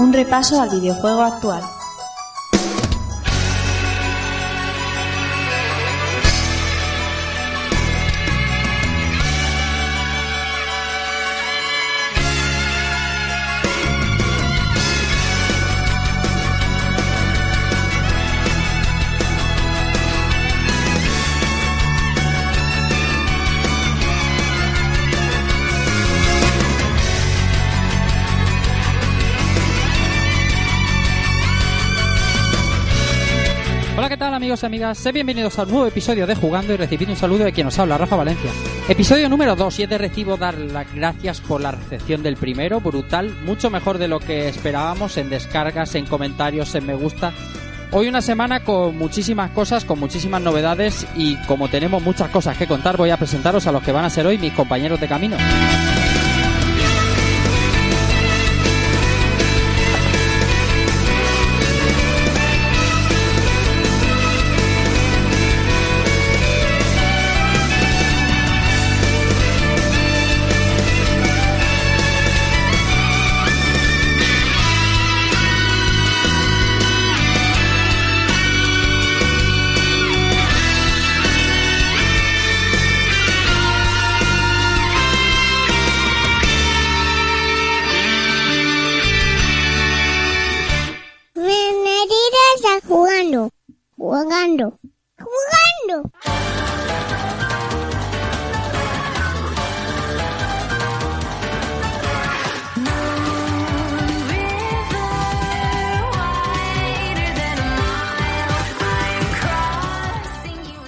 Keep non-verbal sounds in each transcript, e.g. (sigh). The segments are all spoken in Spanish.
Un repaso al videojuego actual. Amigos y amigas? Sed bienvenidos a un nuevo episodio de Jugando y recibid un saludo de quien os habla, Rafa Valencia. Episodio número 2 y es de recibo dar las gracias por la recepción del primero, brutal, mucho mejor de lo que esperábamos en descargas, en comentarios, en me gusta. Hoy una semana con muchísimas cosas, con muchísimas novedades y como tenemos muchas cosas que contar voy a presentaros a los que van a ser hoy mis compañeros de camino.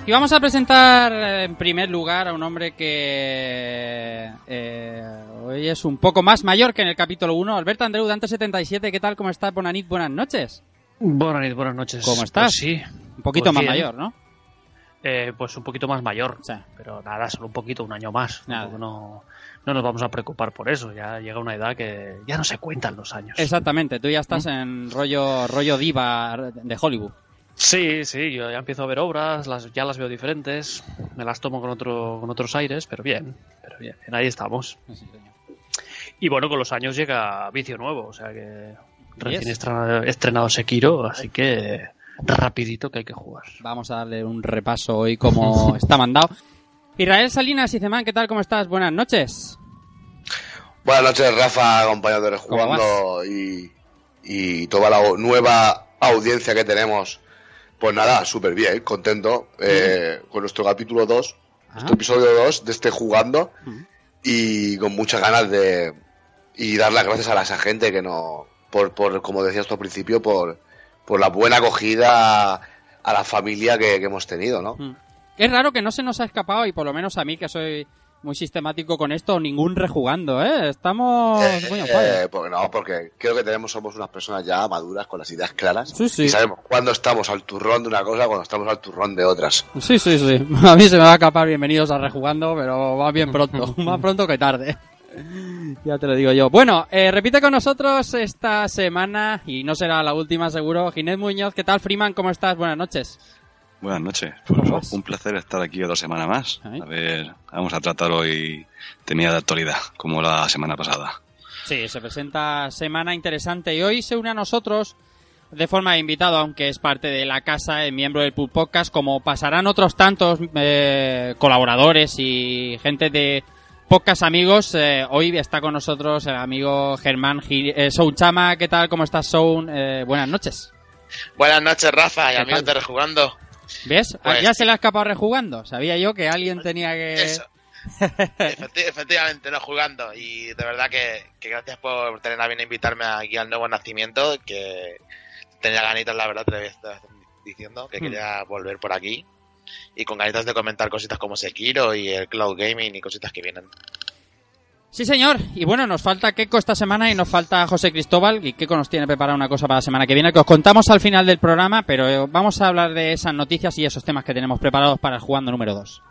Y vamos a presentar eh, en primer lugar a un hombre que eh, hoy es un poco más mayor que en el capítulo 1. Alberto Andreu, Dante77, ¿qué tal? ¿Cómo estás? Bonanit, buenas noches. Buenas noches, buenas noches. ¿Cómo estás? Pues sí, Un poquito Pues más mayor, ¿no? eh, pues un poquito más mayor. Sí. Pero nada, solo un poquito, un año más. Nada. No, no nos vamos a preocupar por eso. Ya llega una edad que ya no se cuentan los años. Exactamente, tú ya estás en rollo, rollo diva de Hollywood. Sí, sí, yo ya empiezo a ver obras, las, ya las veo diferentes, me las tomo con, otro, con otros aires, pero bien, pero bien, bien, ahí estamos. Y bueno, con los años llega vicio nuevo, o sea que recién estrenado, estrenado Sekiro, así que rapidito que hay que jugar. Vamos a darle un repaso hoy como (laughs) está mandado. Israel Salinas y Zemán, ¿qué tal? ¿Cómo estás? Buenas noches. Buenas noches, Rafa, compañero de ¿Cómo Jugando y, y toda la nueva audiencia que tenemos. Pues nada, súper bien, contento eh, con nuestro capítulo 2, Ah. nuestro episodio 2 de este Jugando y con muchas ganas de y dar las gracias a la esa gente que no, por, por como decías tú al principio, por, por la buena acogida a la familia que, que hemos tenido, ¿no? Mm. Es raro que no se nos ha escapado, y por lo menos a mí, que soy muy sistemático con esto, ningún rejugando, ¿eh? Estamos muy on fire. Eh, porque no, porque creo que tenemos somos unas personas ya maduras con las ideas claras Sí, sí. y sabemos cuándo estamos al turrón de una cosa, cuando estamos al turrón de otras. Sí, sí, sí. (laughs) A mí se me va a escapar bienvenidos a rejugando, pero va bien pronto. (laughs) Más pronto que tarde. (laughs) Ya te lo digo yo. Bueno, eh, repite con nosotros esta semana, y no será la última seguro, Ginés Muñoz. ¿Qué tal, Freeman? ¿Cómo estás? Buenas noches. Buenas noches. (laughs) ¿Cómo Pues, un placer estar aquí otra semana más. A ver, vamos a tratar hoy tenía de actualidad, como la semana pasada. Sí, se presenta semana interesante y hoy se une a nosotros de forma de invitado, aunque es parte de la casa, es miembro del Pub Podcast, como pasarán otros tantos eh, colaboradores y gente de podcast amigos. eh, hoy está con nosotros el amigo Germán Gi- eh, Soun Chama. ¿Qué tal? ¿Cómo estás, Soun? Eh, buenas noches. Buenas noches, Rafa, y ¿Qué amigos de Rejugando. ¿Ves? Pues ya se le ha escapado rejugando. Sabía yo que alguien tenía que... Eso. Efecti- efectivamente, no jugando. Y de verdad que, que gracias por tener a bien invitarme aquí al nuevo nacimiento. Que tenía ganitas, la verdad, te lo estado diciendo que Hmm. quería volver por aquí. Y con ganitas de comentar cositas como Sekiro y el Cloud Gaming y cositas que vienen. Sí, señor. Y bueno, nos falta Keiko esta semana y nos falta José Cristóbal. Y Keiko nos tiene preparada una cosa para la semana que viene que os contamos al final del programa, pero eh, vamos a hablar de esas noticias y esos temas que tenemos preparados para el jugando número 2.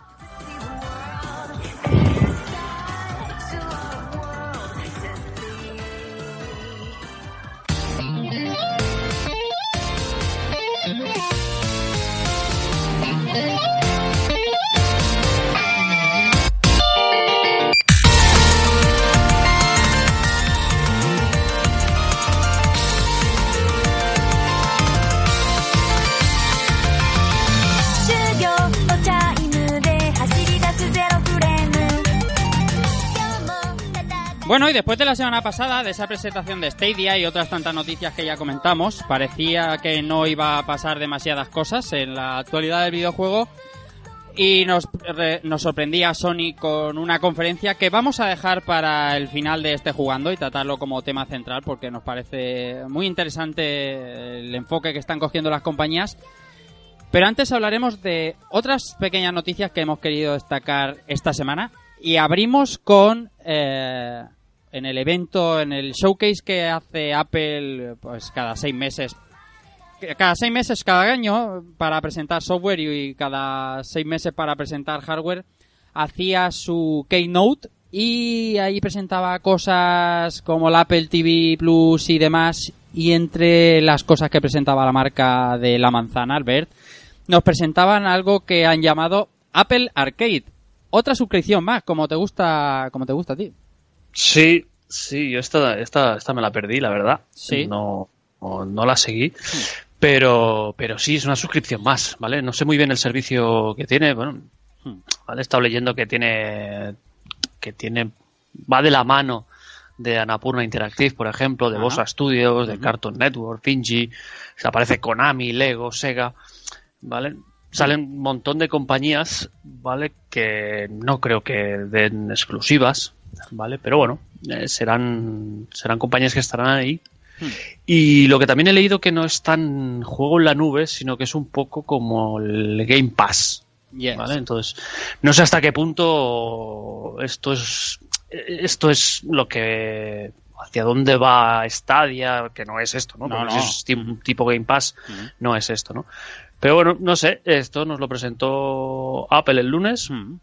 Bueno, y después de la semana pasada, de esa presentación de Stadia y otras tantas noticias que ya comentamos, parecía que no iba a pasar demasiadas cosas en la actualidad del videojuego. Y nos, nos sorprendía Sony con una conferencia que vamos a dejar para el final de este jugando y tratarlo como tema central porque nos parece muy interesante el enfoque que están cogiendo las compañías. Pero antes hablaremos de otras pequeñas noticias que hemos querido destacar esta semana. Y abrimos con eh, en el evento, en el showcase que hace Apple pues cada seis meses. Cada seis meses, cada año, para presentar software y cada seis meses para presentar hardware, hacía su Keynote y ahí presentaba cosas como la Apple TV Plus y demás. Y entre las cosas que presentaba la marca de la manzana, Albert, nos presentaban algo que han llamado Apple Arcade. Otra suscripción más, como te gusta, como te gusta a ti. Sí, sí, yo esta, esta, esta me la perdí, la verdad. Sí. No, no, no la seguí. Pero, pero sí, es una suscripción más, ¿vale? No sé muy bien el servicio que tiene, bueno, Hmm. ¿vale? He estado leyendo que tiene, que tiene, va de la mano de Annapurna Interactive, por ejemplo, de Ajá. Bossa Studios, de Cartoon Network, Finji, se aparece Konami, Lego, Sega, ¿vale? Salen un montón de compañías, ¿vale? Que no creo que den exclusivas, ¿vale? Pero bueno, eh, serán, serán compañías que estarán ahí. Y lo que también he leído que no es tan juego en la nube, sino que es un poco como el Game Pass, Yes. ¿vale? Entonces, no sé hasta qué punto esto es esto es lo que hacia dónde va Stadia, que no es esto, ¿no? No, es ti- tipo Game Pass, Ujú. no es esto, ¿no? Pero bueno, no sé, esto nos lo presentó Apple el lunes Hmm.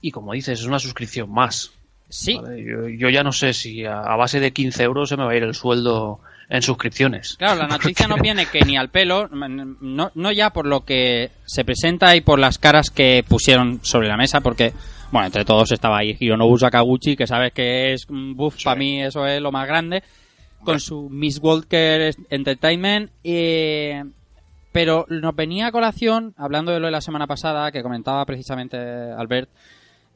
y como dices, es una suscripción más. Sí, ¿vale? Yo, yo ya no sé si a, a base de 15 euros se me va a ir el sueldo en suscripciones. Claro, la noticia no (laughs) viene que ni al pelo, no, no ya por lo que se presenta y por las caras que pusieron sobre la mesa, porque, bueno, entre todos estaba ahí Hironobu Sakaguchi, que sabes que es un buff, para mí eso es lo más grande, con su Miss Walker Entertainment, eh, pero nos venía a colación, hablando de lo de la semana pasada, que comentaba precisamente Albert,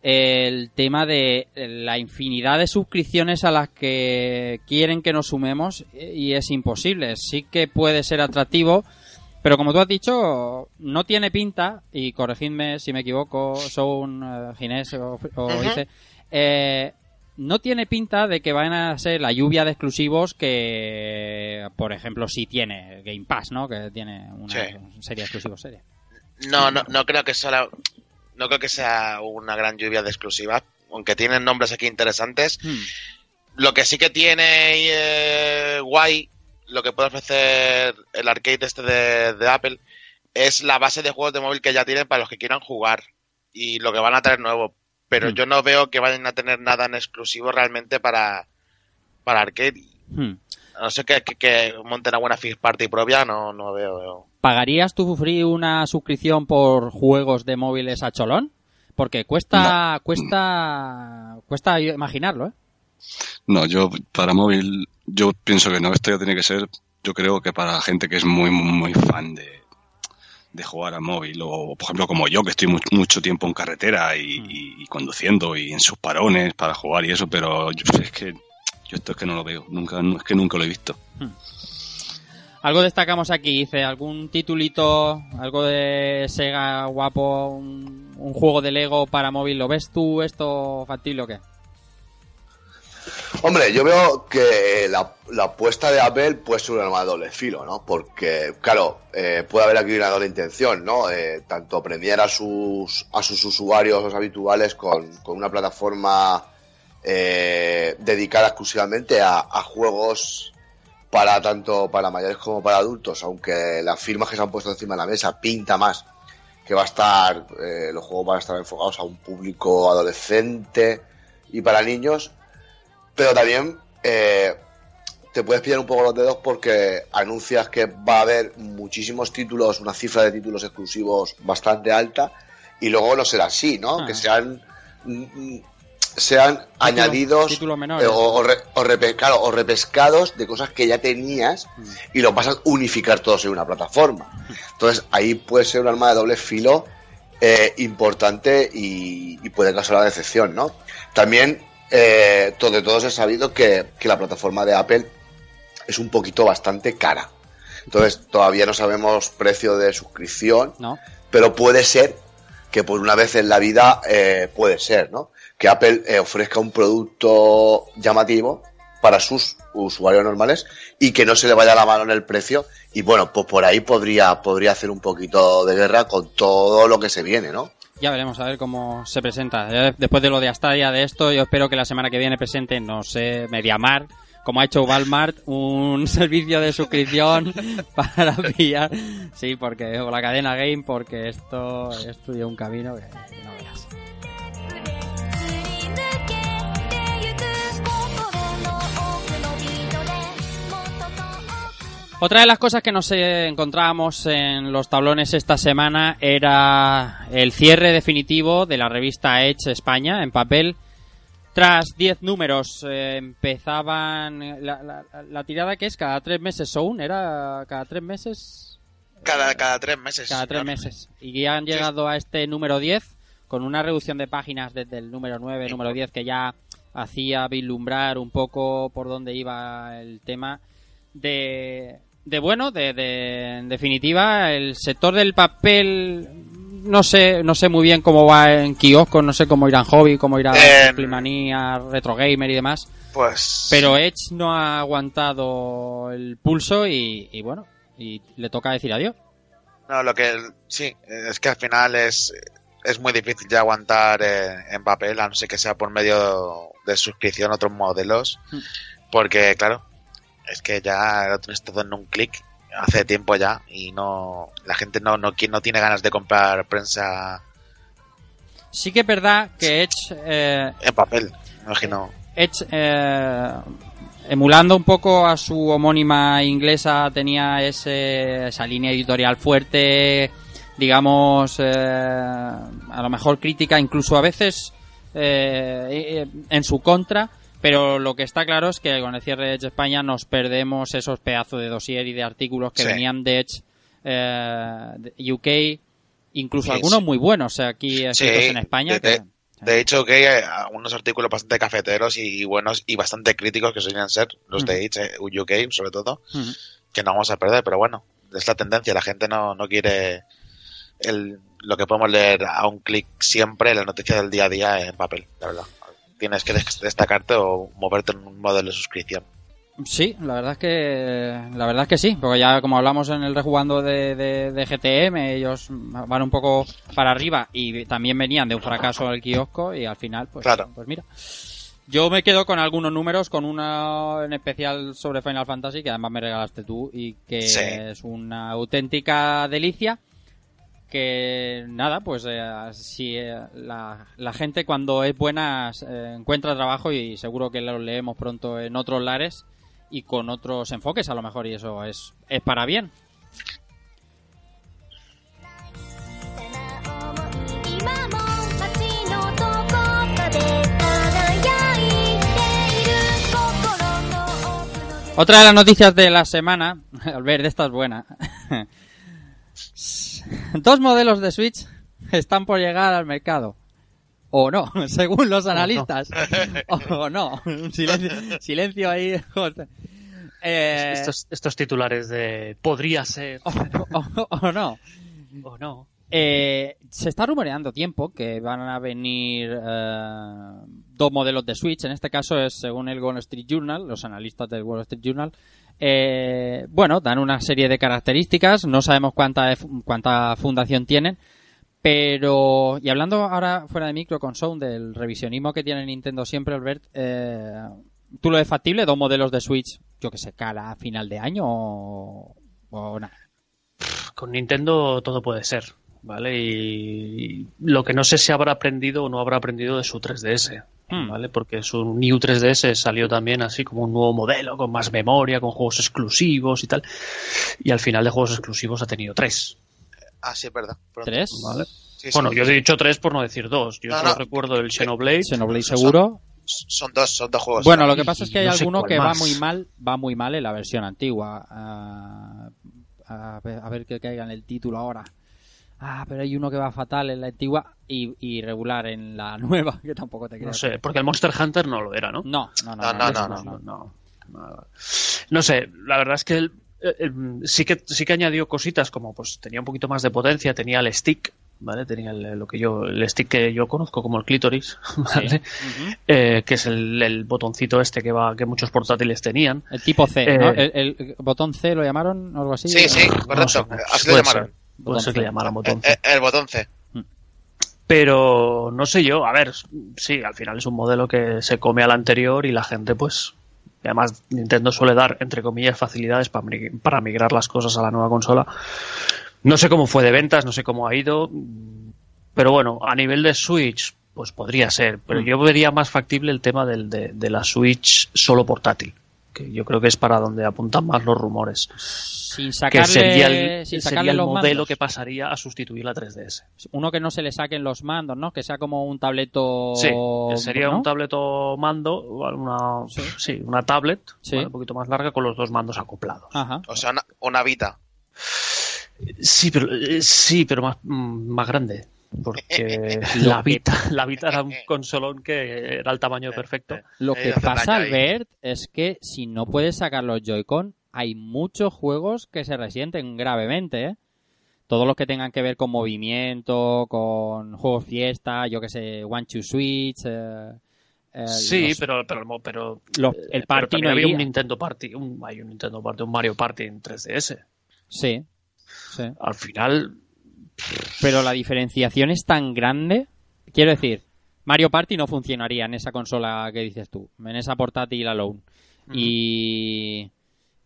el tema de la infinidad de suscripciones a las que quieren que nos sumemos eh, y es imposible. Sí que puede ser atractivo, pero como tú has dicho, no tiene pinta, y corregidme si me equivoco, son eh, Ginés o, o Ujú. Ice, eh, no tiene pinta de que vayan a ser la lluvia de exclusivos que, por ejemplo, sí tiene Game Pass, ¿no? Que tiene una Sí. serie de exclusivos serie. No, no, no creo que sea, no creo que sea una gran lluvia de exclusivas, aunque tienen nombres aquí interesantes. Hmm. Lo que sí que tiene eh, guay, lo que puede ofrecer el arcade este de, de Apple, es la base de juegos de móvil que ya tienen para los que quieran jugar y lo que van a traer nuevo. Pero Hmm. yo no veo que vayan a tener nada en exclusivo realmente para, para arcade. Hmm. A no ser que, que, que monten una buena Party propia, no, no veo. veo. ¿Pagarías tú, Free, una suscripción por juegos de móviles a cholón? Porque cuesta, cuesta, cuesta imaginarlo, ¿eh? No, yo para móvil, yo pienso que no. Esto ya tiene que ser, yo creo que para gente que es muy, muy fan de, de jugar a móvil. O, por ejemplo, como yo, que estoy mu- mucho tiempo en carretera y, y- y conduciendo y en sus parones para jugar y eso, pero yo, es que yo esto es que no lo veo. Nunca, es que nunca lo he visto. Algo destacamos aquí, dice, algún titulito, algo de Sega guapo, un, juego de Lego para móvil, ¿lo ves tú esto factible o qué? Hombre, yo veo que la, la apuesta de Apple puede ser un arma de doble filo, ¿no? Porque, claro, eh, puede haber aquí una doble intención, ¿no? Eh, tanto premiar a sus, a sus usuarios los habituales con, con una plataforma eh, dedicada exclusivamente a juegos para tanto para mayores como para adultos, aunque las firmas que se han puesto encima de la mesa pinta más que va a estar, eh, los juegos van a estar enfocados a un público adolescente y para niños, pero también eh, te puedes pillar un poco los dedos porque anuncias que va a haber muchísimos títulos, una cifra de títulos exclusivos bastante alta, y luego no será así, ¿no? Ah. Que sean mm, sean añadidos menores. o, o re- o repe- claro, o repescados de cosas que ya tenías Mm. y lo vas a unificar todos en una plataforma. Entonces ahí puede ser un arma de doble filo eh, importante y, y puede causar la decepción, ¿no? También eh, todo, de todos he sabido que, que la plataforma de Apple es un poquito bastante cara. Entonces, todavía no sabemos precio de suscripción, ¿No? pero puede ser que por una vez en la vida eh, puede ser, ¿no? Que Apple eh, ofrezca un producto llamativo para sus usuarios normales y que no se le vaya la mano en el precio y bueno, pues por ahí podría podría hacer un poquito de guerra con todo lo que se viene, ¿no? Ya veremos a ver cómo se presenta. Después de lo de Astadia, de esto, yo espero que la semana que viene presente, no sé, Mediamar, como ha hecho Walmart, un (laughs) servicio de suscripción (laughs) para pillar. Sí, porque, o la cadena Game, porque esto, lleva un camino que no veas. Otra de las cosas que nos encontrábamos en los tablones esta semana era el cierre definitivo de la revista Edge España en papel. Tras 10 números eh, empezaban la, la- la tirada que es cada tres meses Soun, era cada tres meses, Cada, cada tres meses. cada tres meses. Y ya han llegado a este número 10 con una reducción de páginas desde el número 9, número 10 que ya hacía vislumbrar un poco por dónde iba el tema de, de bueno, de, de- en definitiva, el sector del papel, no sé, no sé muy bien cómo va en kioscos, no sé cómo irá en hobby, cómo irá Playmanía, Retro Gamer y demás, Pues. pero Edge no ha aguantado el pulso y, y bueno, y le toca decir adiós. No, lo que. Sí, es que al final es. Es muy difícil ya aguantar eh, en papel, a no ser que sea por medio de suscripción a otros modelos. Mm. Porque, claro, es que ya lo tienes todo en un clic hace tiempo ya y no la gente no, no, no tiene ganas de comprar prensa Sí que es verdad que Edge eh, en papel, me imagino. Edge, eh, emulando un poco a su homónima inglesa, tenía ese, esa línea editorial fuerte, digamos, eh, a lo mejor crítica, incluso a veces eh, eh, en su contra. Pero lo que está claro es que con el cierre de Edge España nos perdemos esos pedazos de dossier y de artículos que Sí. venían de Edge eh, UK, incluso Sí, algunos sí. muy buenos eh, aquí escritos en España. de- que- De hecho, que hay unos artículos bastante cafeteros y, buenos y bastante críticos que suelen ser los de eh, UK sobre todo, que no vamos a perder, pero bueno, es la tendencia, la gente no, no quiere el, lo que podemos leer a un clic siempre, la noticia del día a día en papel, la verdad. Tienes que des- destacarte o moverte en un modelo de suscripción. Sí, la verdad es que la verdad es que sí, porque ya como hablamos en el rejugando de, de, de GTM, ellos van un poco para arriba y también venían de un fracaso al kiosco y al final, pues, Claro. pues mira. Yo me quedo con algunos números, con una en especial sobre Final Fantasy, que además me regalaste tú y que Sí. es una auténtica delicia nada, pues eh, si eh, la, gente cuando es buena eh, encuentra trabajo y seguro que lo leemos pronto en otros lares y con otros enfoques a lo mejor y eso es, es para bien. Otra de las noticias de la semana, (laughs) al ver, de estas buena. (laughs) (laughs) Dos modelos de Switch están por llegar al mercado. O no, (laughs) según los analistas. O no. (laughs) Silencio, silencio ahí. Eh, Estos, estos titulares de podría ser o, o- o no. o no. Eh, se está rumoreando tiempo que van a venir eh, dos modelos de Switch. En este caso es según el Wall Street Journal, los analistas del Wall Street Journal. Eh, bueno, dan una serie de características. No sabemos cuánta, cuánta fundación tienen. Pero, y hablando ahora fuera de micro con Sound del revisionismo que tiene Nintendo siempre, Albert, eh, ¿tú lo ves factible? ¿Dos modelos de Switch, yo que sé, cara a final de año o, o nada? Con Nintendo todo puede ser, ¿vale? Y lo que no sé si habrá aprendido o no habrá aprendido de su 3DS, Hmm. ¿vale? Porque su New 3DS salió también así como un nuevo modelo, con más memoria, con juegos exclusivos y tal. Y al final de juegos exclusivos ha tenido tres, Ah, sí, es verdad. Pronto. ¿Tres? ¿vale? Sí, sí. Bueno, yo he dicho tres por no decir dos. Yo No, solo no. recuerdo el Xenoblade. Xenoblade seguro. Son dos, son dos juegos. Bueno, lo que pasa es que hay no alguno que va muy mal, va muy mal en la versión antigua. Ah, a, ver, a ver que caiga en el título ahora. Ah, pero hay uno que va fatal en la antigua y, y regular en la (laughs) nueva, que tampoco te creo. No sé, porque el Monster Hunter no lo era, ¿no? No, no, no. No, no, no, no, no, no. No sé, la verdad es que él, eh, eh, sí que sí que añadió cositas como pues tenía un poquito más de potencia, tenía el stick, ¿vale? Tenía el, lo que yo el stick que yo conozco como el clítoris, (laughs) ¿vale? Eh, que es el, el botoncito este que va que muchos portátiles tenían. El tipo C, Eh, ¿no? El, el botón C lo llamaron o algo así. Sí, sí, No correcto. sé, Así lo llamaron. ser, le llamaran botón Eh, eh, el botón C. Pero no sé yo, a ver, sí, al final es un modelo que se come al anterior y la gente, pues. y además, Nintendo suele dar, entre comillas, facilidades para, para migrar las cosas a la nueva consola. No sé cómo fue de ventas, no sé cómo ha ido. Pero bueno, a nivel de Switch, pues podría ser. Pero yo vería más factible el tema del, de, de la Switch solo portátil. Que yo creo que es para donde apuntan más los rumores. Sin Que sacarle, sería el, sin sería el los modelo mandos. que pasaría a sustituir la 3DS. Uno que no se le saquen los mandos, ¿no? Que sea como un tableto. Sí, sería ¿no? un tableto mando, una, Sí. sí. una tablet, Sí. ¿vale? un poquito más larga con los dos mandos acoplados. Ajá. O sea, una, una Vita. Sí, pero eh, sí, pero más, mm, más grande. Porque (laughs) la Vita, la Vita era un consolón que era el tamaño perfecto. Lo Ahí que pasa. Albert, es que si no puedes sacar los Joy-Con, hay muchos juegos que se resienten gravemente, ¿eh? Todos los que tengan que ver con movimiento, con juegos fiesta, yo que sé, One Two Switch. eh, eh, Sí, los- pero, pero, pero, los- eh, el Party no había un. Nintendo Party, un, hay un Nintendo Party, un Mario Party en 3DS. Sí, sí. Al final, Pero la diferenciación es tan grande. Quiero decir, Mario Party no funcionaría en esa consola que dices tú, en esa portátil alone. Y,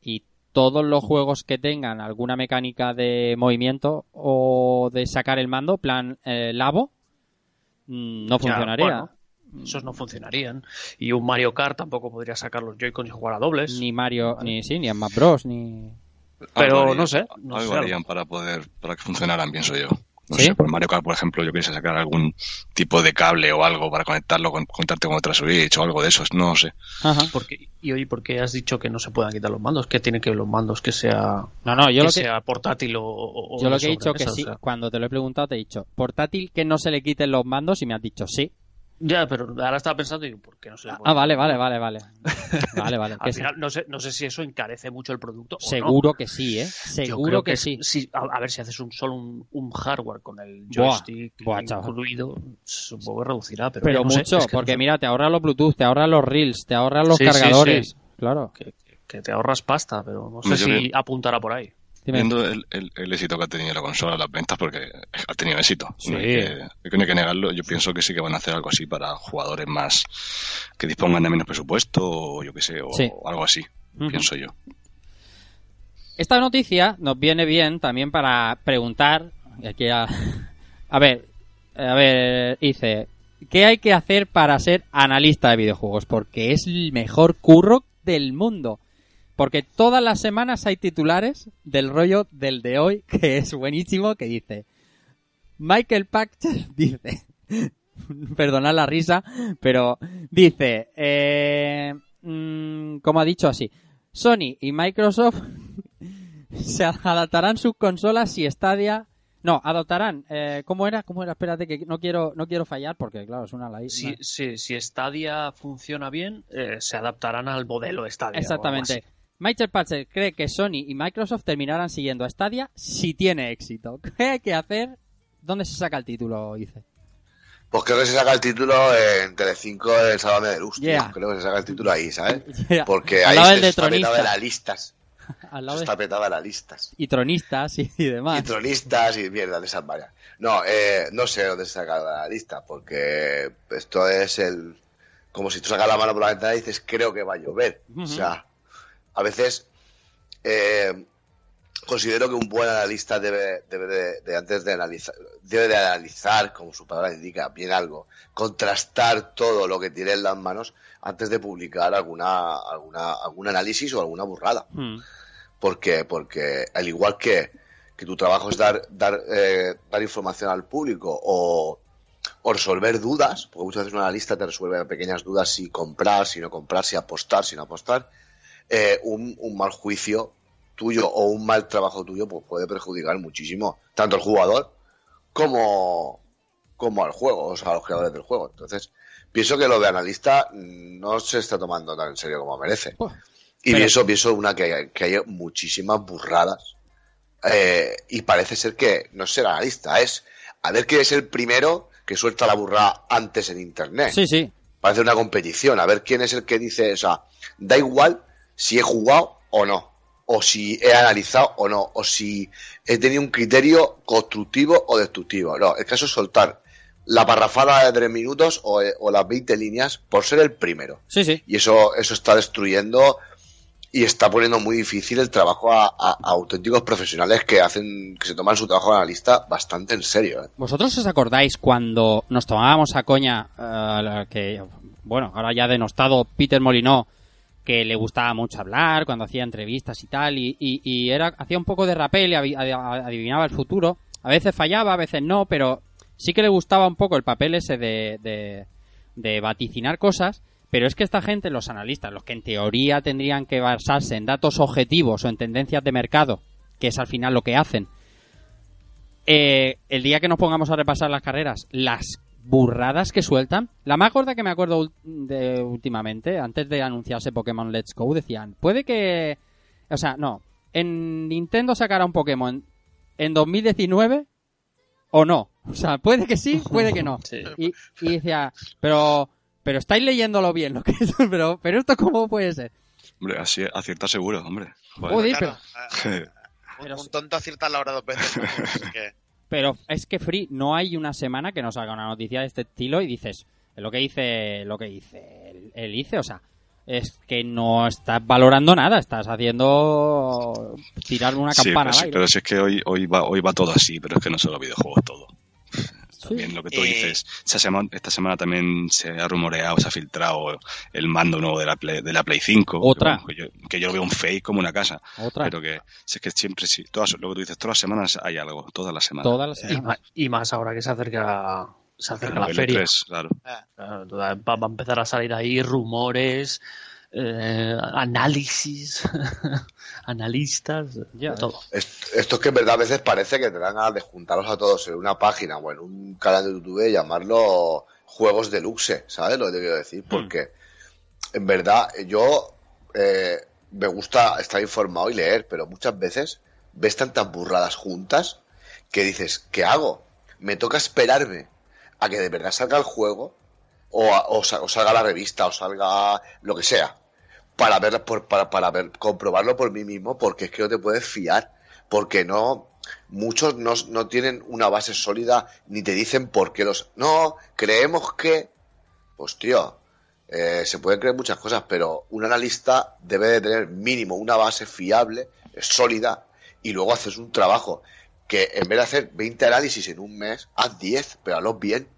y todos los juegos que tengan alguna mecánica de movimiento o de sacar el mando, plan eh, Labo, mm, no Ya, funcionaría. bueno, esos no funcionarían. Y un Mario Kart tampoco podría sacar los Joy-Con y jugar a dobles. Ni Mario, ni sí, ni en Smash Bros, ni. Pero Algo no sé, no algo sé. harían para poder, para que funcionaran, pienso yo. No ¿Sí? sé, por Mario Kart, por ejemplo, yo quise sacar algún tipo de cable o algo para conectarlo, con, conectarte con otra Switch o algo de esos, no sé. Ajá. Porque, y oye, ¿por qué has dicho que no se puedan quitar los mandos? ¿Qué tiene que ver los mandos? Que sea, No, no, yo que lo que, sea portátil o, o- yo lo que he dicho que sí, o sea. cuando te lo he preguntado te he dicho, portátil que no se le quiten los mandos y me has dicho sí. Ya, pero ahora estaba pensando, y ¿por qué no se le Ah, pone? vale, vale, vale, vale. Vale, vale. (laughs) Al final, no sé, no sé si eso encarece mucho el producto. o no. Seguro que sí, ¿eh? Yo Seguro creo que, sí. A, a ver si haces un solo un, un hardware con el joystick buah, incluido, supongo que reducirá, pero, sé, mucho, es que no porque sé. mira, te ahorra los Bluetooth, te ahorra los Reels, te ahorra los Sí, sí, cargadores. sí. Claro. que, que te ahorras pasta, pero no sé yo si creo- apuntará por ahí. Dime. Viendo el, el- el éxito que ha tenido la consola, las ventas, porque ha tenido éxito. Sí. No, hay que, no hay que negarlo. Yo pienso que sí que van a hacer algo así para jugadores más que dispongan de menos presupuesto o yo qué sé, o, Sí. o algo así, pienso yo. Esta noticia nos viene bien también para preguntar, aquí a, a ver, a ver, dice, ¿qué hay que hacer para ser analista de videojuegos? Porque es el mejor curro del mundo. Porque todas las semanas hay titulares del rollo del de hoy, (laughs) que es buenísimo, que dice, Michael Pachter (laughs) dice, (laughs) perdonad la risa, pero dice, eh, mm, como ha dicho así, Sony y Microsoft se adaptarán sus consolas si Stadia no adoptarán eh, cómo era cómo era espérate que no quiero no quiero fallar porque claro es una la Si, si, si Stadia funciona bien, eh, se adaptarán al modelo Stadia. exactamente. Michael Patcher cree que Sony y Microsoft terminarán siguiendo a Stadia si tiene éxito (laughs) qué hay que hacer dónde se saca el título dice Pues creo que se saca el título en Telecinco en Sálvame de Luz. Yeah. Creo que se saca el título ahí, ¿sabes? (laughs) Yeah. Porque ahí del está, petada de las listas. (laughs) al lado de- Está petada de las listas. y tronistas y, y demás Y tronistas y mierda de esas varias. No, eh, no sé dónde se saca la lista, porque esto es el. Como si tú sacas la mano por la ventana y dices, creo que va a llover. O sea, a veces eh, considero que un buen analista debe, debe de, de antes de analizar, debe de analizar, como su palabra indica, bien algo, contrastar todo lo que tiene en las manos antes de publicar alguna, alguna, algún análisis o alguna burrada Hmm. porque porque al igual que, que tu trabajo es dar dar eh, dar información al público o, o resolver dudas porque muchas veces un analista te resuelve pequeñas dudas si comprar si no comprar si apostar si no apostar eh, un, un mal juicio tuyo o un mal trabajo tuyo pues puede perjudicar muchísimo tanto al jugador como, como al juego, o sea, a los creadores del juego. Entonces, pienso que lo de analista no se está tomando tan en serio como merece. Y Pero- pienso, pienso una que, hay- que hay muchísimas burradas. eh, y parece ser que no es ser analista, es a ver quién es el primero que suelta la burrada antes en internet. Sí, sí. Parece una competición, a ver quién es el que dice, o sea, da igual si he jugado o no, o si he analizado o no, o si he tenido un criterio constructivo o destructivo. No, el caso es soltar la parrafada de tres minutos o, eh, o las 20 líneas por ser el primero. Sí, sí. Y eso, eso está destruyendo y está poniendo muy difícil el trabajo a, a- a auténticos profesionales que hacen, que se toman su trabajo de analista bastante en serio. ¿eh? ¿Vosotros os acordáis cuando nos tomábamos a coña la que, bueno, ahora ya denostado Peter Molinó, que le gustaba mucho hablar cuando hacía entrevistas y tal, y, era, hacía un poco de rapel y adivinaba el futuro. A veces fallaba, a veces no, pero sí que le gustaba un poco el papel ese de, de, de vaticinar cosas. Pero es que esta gente, los analistas, los que en teoría tendrían que basarse en datos objetivos o en tendencias de mercado, que es al final lo que hacen, eh, el día que nos pongamos a repasar las carreras, las burradas que sueltan. La más gorda que me acuerdo de últimamente, antes de anunciarse Pokémon Let's Go, decían, puede que... O sea, no, en Nintendo sacará un Pokémon en 2019 o no. O sea, puede que sí, puede que no. Sí. Y, y decía, pero... Pero estáis leyéndolo bien, lo que es, (laughs) pero, pero esto cómo puede ser. Hombre, así acierta seguro, hombre. Joder. Joder, Claro, pero- un, (laughs) un tonto acierta la hora dos veces. ¿no? Así que- Pero es que Free no hay una semana que no salga una noticia de este estilo y dices lo que dice lo que dice el, el ICE, o sea, es que no estás valorando nada, estás haciendo tirar una Sí, campana pero, al sí, pero si es que hoy, hoy, va, hoy va todo así, pero es que no solo videojuegos, todo. Sí. También lo que tú Eh, dices. Esta semana, esta semana también se ha rumoreado, se ha filtrado el mando nuevo de la Play, de la Play 5. Otra. Que, bueno, que yo, que yo lo veo un fake como una casa. Otra, Pero que si es que siempre, sí, todas, lo que tú dices, todas las semanas hay algo, todas las semanas. todas las Y, semanas. ma- y más ahora que se acerca, se acerca la feria. E3, claro. Va a empezar a salir ahí rumores, eh, análisis, (laughs) analistas, Ya, todo. Est- Esto es que en verdad a veces parece que te dan ganas de juntarlos a todos en una página o en un canal de YouTube y llamarlo juegos deluxe, ¿sabes lo que te quiero decir? Porque en verdad yo eh, me gusta estar informado y leer, pero muchas veces ves tantas burradas juntas que dices, ¿qué hago? Me toca esperarme a que de verdad salga el juego o, a- o sa- o salga la revista o salga lo que sea para ver por, para, para ver comprobarlo por mí mismo porque es que no te puedes fiar porque no muchos no, no tienen una base sólida ni te dicen por qué los no creemos que pues tío eh, se pueden creer muchas cosas pero un analista debe de tener mínimo una base fiable sólida y luego haces un trabajo que en vez de hacer 20 análisis en un mes haz 10 pero hazlos bien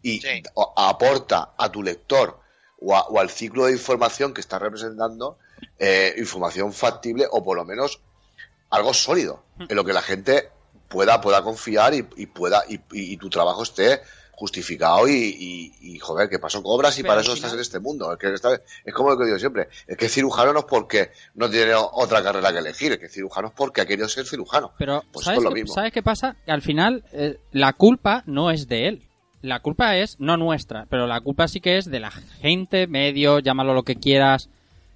y Sí. aporta a tu lector o, a- o al ciclo de información que está representando eh, información factible o por lo menos algo sólido en lo que la gente pueda pueda confiar y, y pueda y, tu trabajo esté justificado y, y- joder que paso cobras y Pero para eso final- estás en este mundo es, que está- es como lo que digo siempre es que cirujano no es porque no tiene otra carrera que elegir es que cirujano es porque ha querido ser cirujano Pero Pues ¿sabes, es lo mismo. ¿sabes qué pasa? Que al final eh, la culpa no es de él. La culpa es no nuestra, pero la culpa sí que es de la gente, medio, llámalo lo que quieras,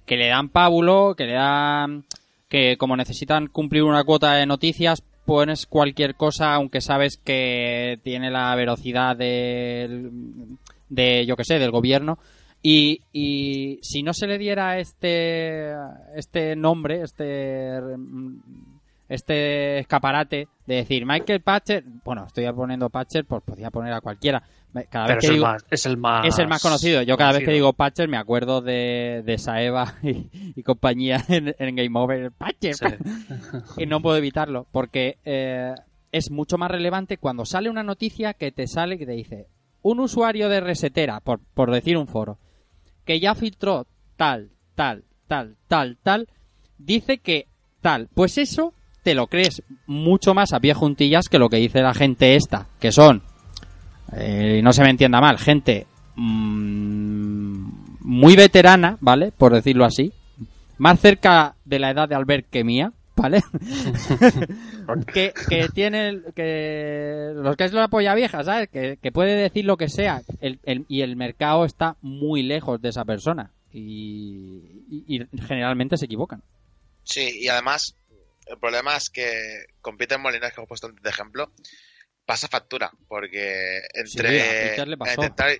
que le dan pábulo, que le dan... que como necesitan cumplir una cuota de noticias, pones cualquier cosa, aunque sabes que tiene la velocidad del, de, yo que sé, del gobierno. Y, y si no se le diera este, este nombre, este, este escaparate de decir Michael Patcher, bueno, estoy poniendo Patcher, pues podría poner a cualquiera. Cada Pero vez es que el, digo, más, es el más es el más conocido. Yo cada vez que digo Patcher me acuerdo de, de Saeva y, y compañía (laughs) en, en Game Over. Patcher, Sí. y no puedo evitarlo porque eh, es mucho más relevante cuando sale una noticia que te sale que te dice un usuario de resetera, por, por decir un foro, que ya filtró tal, tal, tal, tal, tal, dice que tal. Pues eso te lo crees mucho más a pie juntillas que lo que dice la gente esta, que son, eh, y no se me entienda mal, gente mm, muy veterana, ¿vale? Por decirlo así, más cerca de la edad de Albert que mía, ¿vale? (laughs) que, que tiene, que los que es la polla vieja, ¿sabes? Que, que puede decir lo que sea el- el- y el mercado está muy lejos de esa persona y, y- y generalmente se equivocan. Sí, y además, el problema es que con Peter Molina, que he puesto antes de ejemplo, pasa factura, porque entre intentar,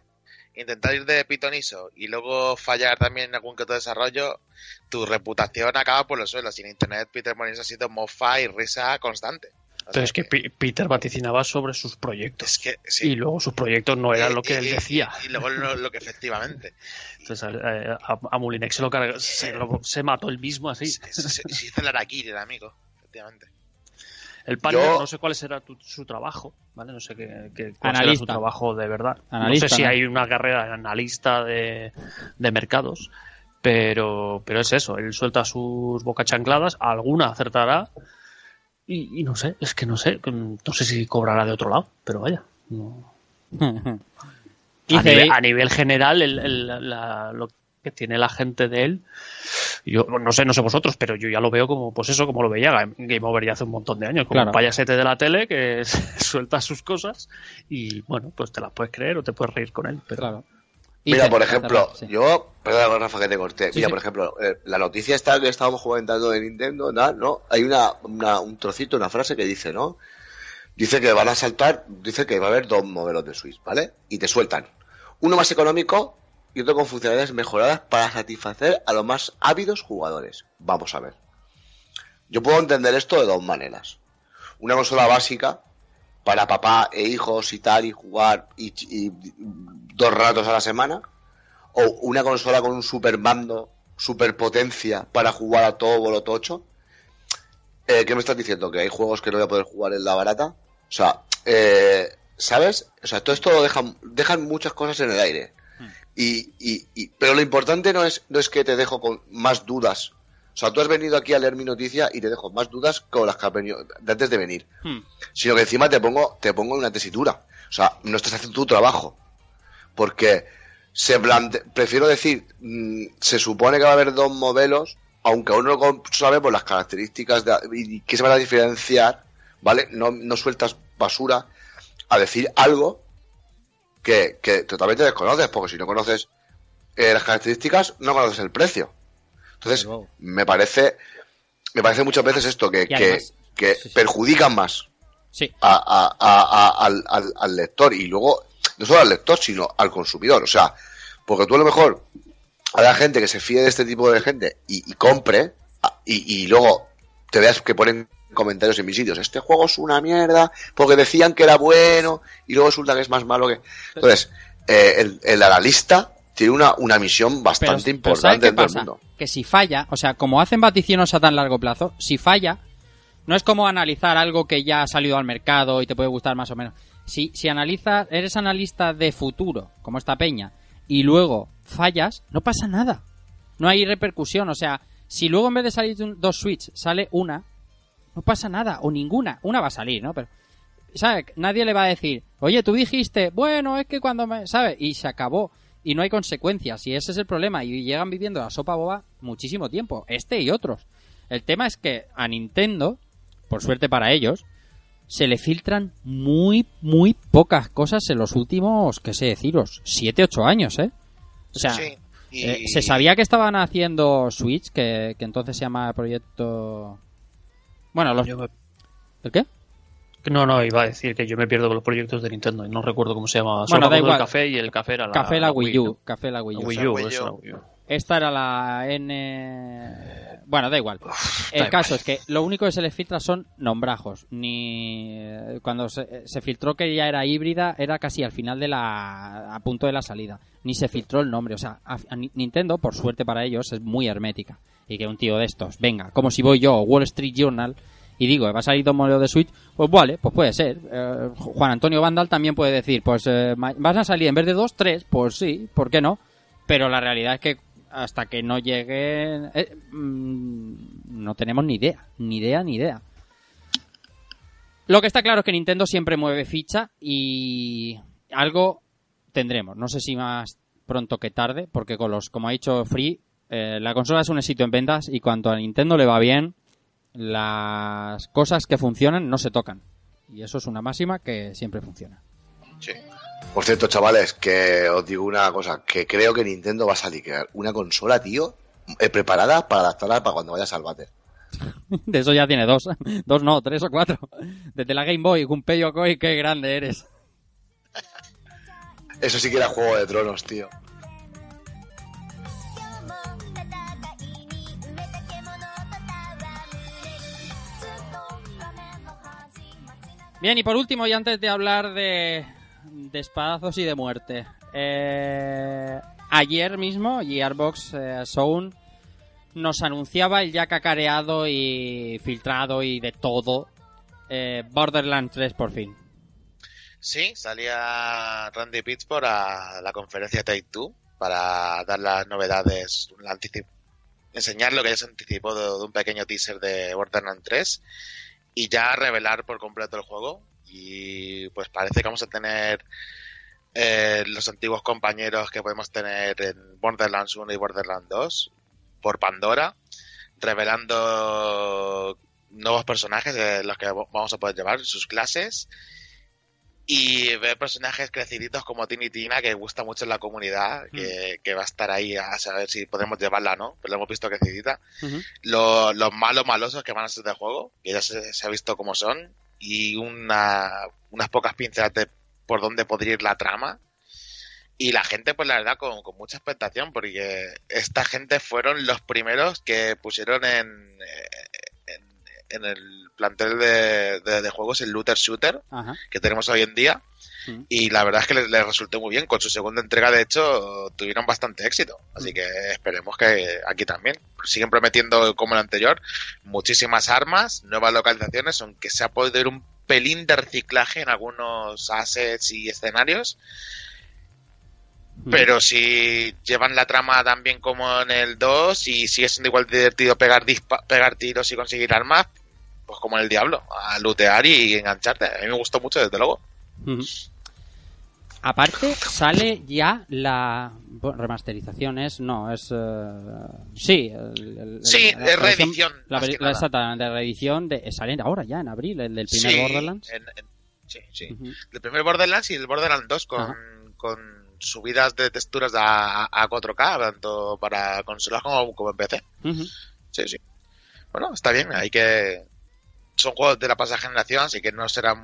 intentar ir de pitoniso y luego fallar también en algún que otro desarrollo, tu reputación acaba por los suelos. Y en internet, Peter Molina ha sido mofa y risa constante. O Pero sea es que Pi- Peter vaticinaba sobre sus proyectos. es que sí. Y luego sus proyectos no eran lo que Y- él decía. Y, luego lo, lo que efectivamente. Entonces eh, a, a Moulinex se lo, carga- se, lo- se mató él mismo así. Se, se- se hizo el Araquiri, el amigo, efectivamente. El Yo- no sé cuál será tu- su trabajo, ¿vale? No sé qué, qué- cuál será Analista. su trabajo de verdad. Analista, no sé si ¿no? hay una carrera de analista de, de mercados, pero, pero es eso, él suelta sus bocachancladas, alguna acertará y, y no sé, es que no sé, no sé si cobrará de otro lado, pero vaya. no. (laughs) A, nivel, a nivel general, el- el- la- lo que tiene la gente de él, yo no sé, no sé vosotros, pero yo ya lo veo como, pues eso, como lo veía Game Game Over ya hace un montón de años, como Claro. un payasete de la tele que (laughs) suelta sus cosas y bueno, pues te las puedes creer o te puedes reír con él, pero Claro. Mira, por ejemplo, sí. yo, perdón, Rafa, que te corté. Sí, Mira, sí. por ejemplo, eh, la noticia está que estábamos comentando de Nintendo, ¿no? ¿no? Hay una, una- un trocito, una frase que dice, ¿no? Dice que van a saltar, dice que va a haber dos modelos de Switch, ¿vale? Y te sueltan. Uno más económico y otro con funcionalidades mejoradas para satisfacer a los más ávidos jugadores. Vamos a ver. Yo puedo entender esto de dos maneras. Una consola básica para papá e hijos y tal y jugar y, y dos ratos a la semana o una consola con un super mando, super potencia para jugar a todo bolotocho. Eh, ¿Qué me estás diciendo? ¿Que hay juegos que no voy a poder jugar en la barata? O sea, eh, ¿sabes? O sea, todo esto lo dejan, dejan muchas cosas en el aire. Y, y, y- pero lo importante no es, no es que te dejo con más dudas. O sea, tú has venido aquí a leer mi noticia y te dejo más dudas con las que has venido de antes de venir. Hmm. Sino que encima te pongo, te pongo en una tesitura. O sea, no estás haciendo tu trabajo. Porque se prefiero decir, mm, se supone que va a haber dos modelos, aunque uno no con- sabe por las características de, y que se van a diferenciar, ¿vale? No, no sueltas basura a decir algo que, que totalmente desconoces, porque si no conoces eh, las características, no conoces el precio. Entonces, me parece, me parece muchas veces esto, que, que, que sí, sí. perjudican más Sí. a- a- a- a- al, al- al lector y luego no solo al lector sino al consumidor. O sea porque tú a lo mejor habrá gente que se fíe de este tipo de gente y, y compre a- y, y luego te veas que ponen comentarios en mis sitios este juego es una mierda porque decían que era bueno y luego resulta que es más malo que entonces eh, el, el analista tiene una, una misión bastante pero ¿sabes importante qué en todo el mundo. Que si falla, o sea, como hacen vaticinios a tan largo plazo, si falla, no es como analizar algo que ya ha salido al mercado y te puede gustar más o menos. Si, si analizas, eres analista de futuro, como esta peña, y luego fallas, no pasa nada. No hay repercusión, o sea, si luego en vez de salir dos Switch sale una, no pasa nada, o ninguna. Una va a salir, ¿no? Pero, ¿sabes? Nadie le va a decir, oye, tú dijiste, bueno, es que cuando me. ¿Sabes? Y se acabó. Y no hay consecuencias. Y ese es el problema. Y llegan viviendo la sopa boba muchísimo tiempo. Este y otros. El tema es que a Nintendo, por suerte para ellos, se le filtran muy, muy pocas cosas en los últimos, qué sé deciros, 7, 8 años, ¿eh? O sea, Sí, y- eh, se sabía que estaban haciendo Switch, que, que entonces se llama Proyecto... Bueno, los... me- ¿El qué? no, no, iba a decir que yo me pierdo con los proyectos de Nintendo y no recuerdo cómo se llamaba. Bueno, Solo da igual. del café y el café era la, Café la Wii U. Café la Wii La U. Wii Wii U, Esta era la N... Bueno, da igual. El caso es que lo único que se le filtra son nombrajos. Ni cuando se, se filtró que ya era híbrida era casi al final de la a punto de la salida. Ni se filtró el nombre. O sea, a- a Ni- Nintendo, por suerte para ellos, es muy hermética. Y que un tío de estos, venga, como si voy yo, Wall Street Journal, y digo, va a salir dos modelos de Switch, pues vale, pues puede ser. Eh, Juan Antonio Vandal también puede decir, pues eh, van a salir en vez de dos, tres, pues sí, ¿por qué no? Pero la realidad es que hasta que no lleguen, eh, mm, no tenemos ni idea, ni idea, ni idea. Lo que está claro es que Nintendo siempre mueve ficha y algo tendremos. No sé si más pronto que tarde, porque con los, como ha dicho Free, eh, la consola es un éxito en ventas y cuanto a Nintendo le va bien, las cosas que funcionan no se tocan. Y eso es una máxima que siempre funciona. Sí. Por cierto, chavales, que os digo una cosa, que creo que Nintendo va a salir una consola, tío, eh, preparada para adaptarla para cuando vayas al bate. (laughs) De eso ya tiene dos, dos no, tres o cuatro. Desde la Game Boy, Gunpei Yokoi, qué grande eres. Eso sí que era Juego de Tronos, tío. Bien, y por último, y antes de hablar de, de espadazos y de muerte. eh, ayer mismo, Gearbox eh, Zone nos anunciaba el ya cacareado y filtrado y de todo eh, Borderlands 3 por fin. Sí, salía Randy Pitchford a la conferencia Take Two para dar las novedades, enseñar lo que ya se anticipó de, de un pequeño teaser de Borderlands 3 y ya revelar por completo el juego. Y pues parece que vamos a tener eh, los antiguos compañeros que podemos tener en Borderlands 1 y Borderlands 2 por Pandora, revelando nuevos personajes de los que vamos a poder llevar, sus clases y ver personajes creciditos como Tini Tina, que gusta mucho en la comunidad, que, que va a estar ahí a saber si podemos llevarla o no, pero lo hemos visto crecidita. Lo- los malos malosos que van a ser del juego, que ya se, se ha visto cómo son, y una, unas pocas pinceladas de por dónde podría ir la trama. Y la gente, pues la verdad, con, con mucha expectación, porque esta gente fueron los primeros que pusieron en, en, en el plantel de, de- de juegos el looter shooter Ajá. que tenemos hoy en día. Mm. Y la verdad es que les, les resultó muy bien. Con su segunda entrega, de hecho, tuvieron bastante éxito. Así que esperemos que aquí también. Siguen prometiendo, como el anterior, muchísimas armas, nuevas localizaciones, aunque se ha podido ir un pelín de reciclaje en algunos assets y escenarios. Pero si llevan la trama tan bien como en el 2 y sigue siendo igual divertido pegar, dispa- pegar tiros y conseguir armas, pues como en el Diablo, a lootear y engancharte. A mí me gustó mucho, desde luego. Aparte, sale ya la bueno, remasterización, es no, es eh, sí, el- el- Sí, la es reedición, La, la exactamente, la reedición de sale ahora ya en abril el del primer Sí, Borderlands. en- en- sí, sí. El primer Borderlands y el Borderlands 2 con, con subidas de texturas a, a 4K, tanto para consolas como, como en PC. Sí, sí. Bueno, está bien, hay que... Son juegos de la pasada generación, así que no será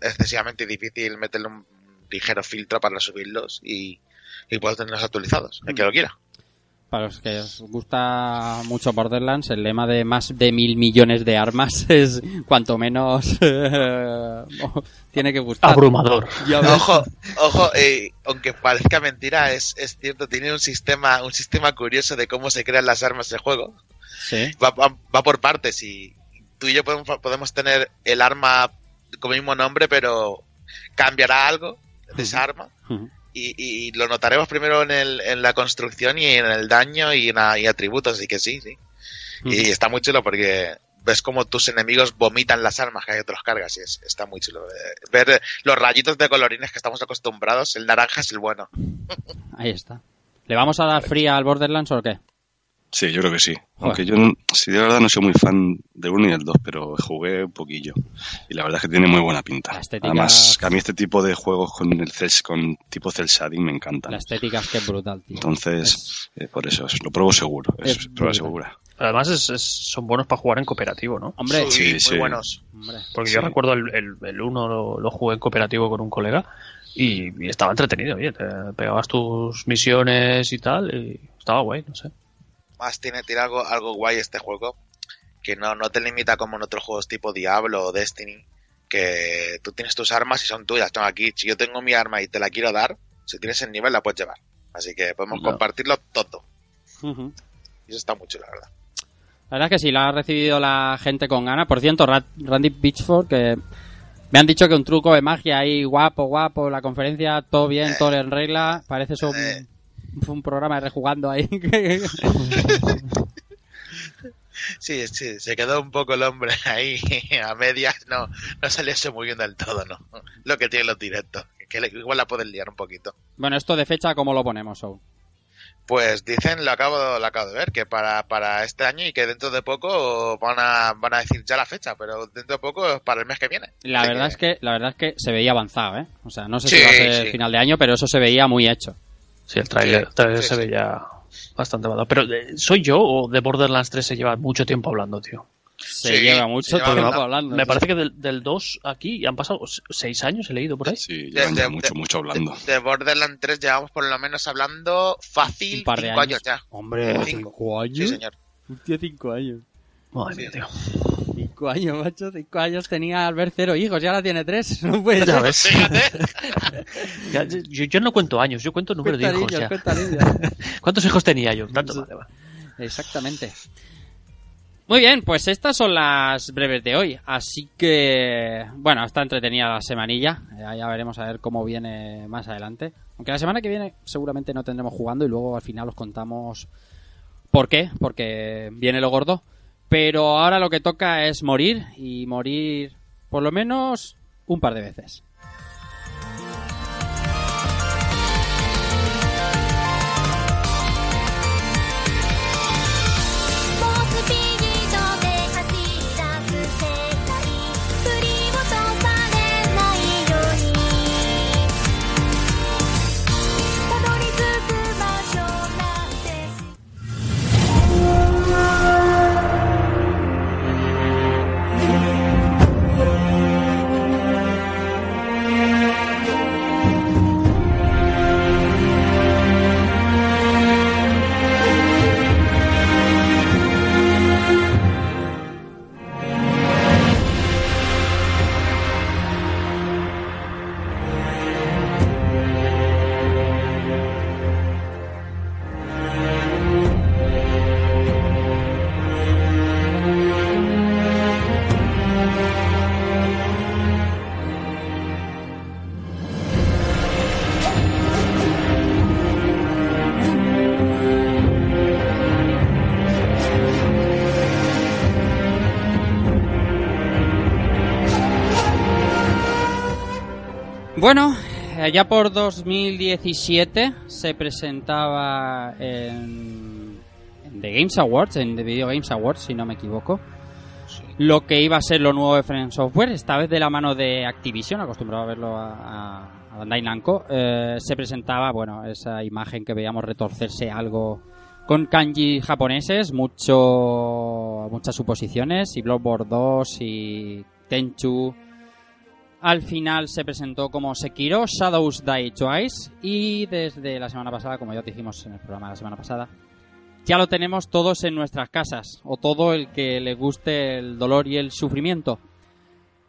excesivamente difícil meterle un ligero filtro para subirlos y, y poder tenerlos actualizados, el que lo quiera. Para los que os gusta mucho Borderlands, el lema de más de mil millones de armas (laughs) es cuanto menos (laughs) eh, tiene que gustar. Abrumador. Ojo, ojo, eh, aunque parezca mentira, es, es cierto, tiene un sistema, un sistema curioso de cómo se crean las armas del juego. Sí. Va, va- va por partes y tú y yo podemos, podemos tener el arma con el mismo nombre, pero cambiará algo de esa arma Ujú. y, y lo notaremos primero en, el, en la construcción y en el daño y en a- y atributos, así que sí, sí. Y está muy chulo porque ves como tus enemigos vomitan las armas que te los cargas y es- está muy chulo. Eh, Ver los rayitos de colorines que estamos acostumbrados, el naranja es el bueno. Ahí está. ¿Le vamos a dar fría al Borderlands o qué? Sí, yo creo que sí. Aunque yo, sí, de verdad no soy muy fan del 1 y del 2, pero jugué un poquillo. Y la verdad es que tiene muy buena pinta. La estética- Además, que a mí este tipo de juegos con el cel, con tipo cel shading me encantan. La estética es que es brutal, tío. Entonces, eh, por eso, es- lo pruebo seguro. Es, es prueba brutal. segura. Además, es- es- son buenos para jugar en cooperativo, ¿no? Hombre, Sí, muy sí. buenos. hombre. Porque Sí. yo recuerdo el, el, el uno lo, lo jugué en cooperativo con un colega y, y estaba entretenido, oye, te pegabas tus misiones y tal y estaba guay, no sé. Más tiene, tiene algo, algo guay este juego, que no, no te limita como en otros juegos tipo Diablo o Destiny, que tú tienes tus armas y son tuyas. Tengo aquí, si yo tengo mi arma y te la quiero dar, si tienes el nivel la puedes llevar. Así que podemos No. compartirlo todo. Y eso está mucho, la verdad. La verdad es que sí, la ha recibido la gente con ganas. Por cierto, Ra- Randy Pitchford, que me han dicho que un truco de magia ahí, guapo, guapo, la conferencia, todo bien, todo en regla. Parece eso un, Eh. Un programa de rejugando ahí. (laughs) Sí, sí, se quedó un poco el hombre ahí a medias, no, no salió muy bien del todo, ¿no? Lo que tienen los directos, que igual la pueden liar un poquito. bueno, esto de fecha, ¿cómo lo ponemos, Ou? Pues dicen, lo acabo, lo acabo de ver, que para, para este año y que dentro de poco van a, van a decir ya la fecha, pero dentro de poco es para el mes que viene. La Así verdad es que la verdad es que se veía avanzado, ¿eh? O sea, no sé Sí, si va a ser sí. final de año, pero eso se veía muy hecho. Sí, el trailer, Sí, trailer sí, se veía bastante malo. Pero, eh, ¿soy yo o de Borderlands 3 se lleva mucho tiempo hablando, tío? Se Sí, lleva mucho se lleva tiempo hablando. Me parece que del, del 2 aquí han pasado s- seis años, he leído por ahí. Sí, De- llevan ya de- mucho, de- mucho hablando. De, de Borderlands 3 llevamos por lo menos hablando fácil Un par de cinco años. años ya. Hombre, Cinco. ¿cinco años? Sí, señor. Hostia, cinco años. Madre mía, tío. Cinco años, macho. Cinco años tenía Albert cero hijos y ahora tiene tres. (laughs) No puede Ya ser. ves. Fíjate. (laughs) Ya, yo, yo no cuento años, yo cuento número de hijos niños, ya. (laughs) ¿Cuántos hijos tenía yo? Tanto, Sí. vale, vale. Exactamente. Muy bien, pues estas son las breves de hoy. Así que, bueno, está entretenida la semanilla. Ya, ya veremos a ver cómo viene más adelante. Aunque la semana que viene seguramente no tendremos jugando y luego al final os contamos por qué, porque viene lo gordo. Pero ahora lo que toca es morir y morir por lo menos un par de veces. Bueno, allá por 2017 se presentaba en, en The Games Awards, en The Video Games Awards, si no me equivoco, lo que iba a ser lo nuevo de Friend Software, esta vez de la mano de Activision, acostumbrado a verlo a, a, a Bandai Namco, eh, se presentaba, bueno, esa imagen que veíamos retorcerse algo con kanji japoneses, mucho muchas suposiciones, y Bloodborne 2 y Tenchu, al final se presentó como Sekiro Shadows Die Twice y desde la semana pasada, como ya dijimos en el programa de la semana pasada, ya lo tenemos todos en nuestras casas o todo el que le guste el dolor y el sufrimiento.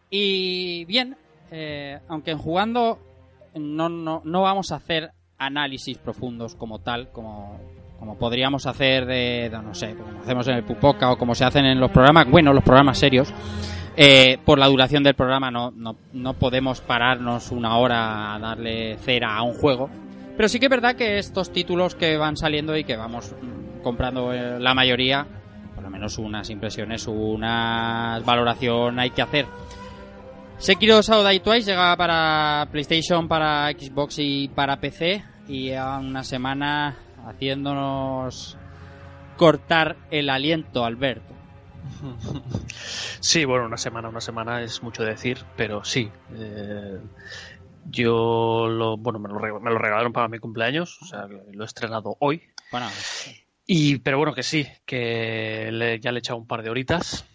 Y bien, eh, aunque en jugando no, no, no vamos a hacer análisis profundos como tal, como, como podríamos hacer de, no sé, como hacemos en el Pupoca o como se hacen en los programas, bueno, los programas serios. Eh, por la duración del programa no, no, no podemos pararnos una hora a darle cera a un juego. Pero sí que es verdad que estos títulos que van saliendo y que vamos comprando eh, la mayoría, por lo menos unas impresiones, una valoración hay que hacer. Sekiro Shadow Twice llega para PlayStation, para Xbox y para PC y a una semana haciéndonos cortar el aliento, Alberto. (laughs) Sí, bueno, una semana, una semana es mucho decir, pero sí. eh, yo lo, bueno, me lo, me lo regalaron para mi cumpleaños, o sea, lo he estrenado hoy. Bueno, Y, pero bueno, que sí, que le- ya le he echado un par de horitas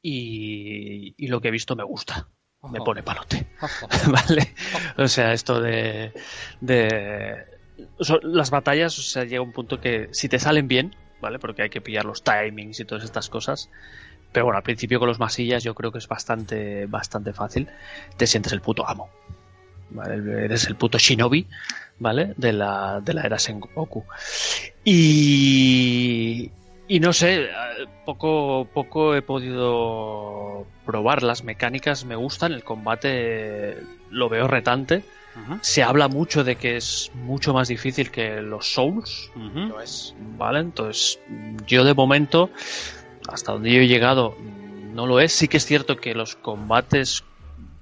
y, y lo que he visto me gusta. Me pone palote. (laughs) ¿Vale? O sea, esto de. de las batallas, o sea, llega un punto que si te salen bien, ¿vale? Porque hay que pillar los timings y todas estas cosas. Pero bueno, al principio con los masillas yo creo que es bastante, bastante fácil. Te sientes el puto amo. Eres el puto shinobi, ¿vale? De la, de la era Sengoku. Y, y no sé, poco, poco he podido probar. Las mecánicas me gustan, el combate lo veo retante. Se habla mucho de que es mucho más difícil que los Souls. Lo es. ¿vale? Entonces, yo de momento, hasta donde yo he llegado, no lo es. Sí que es cierto que los combates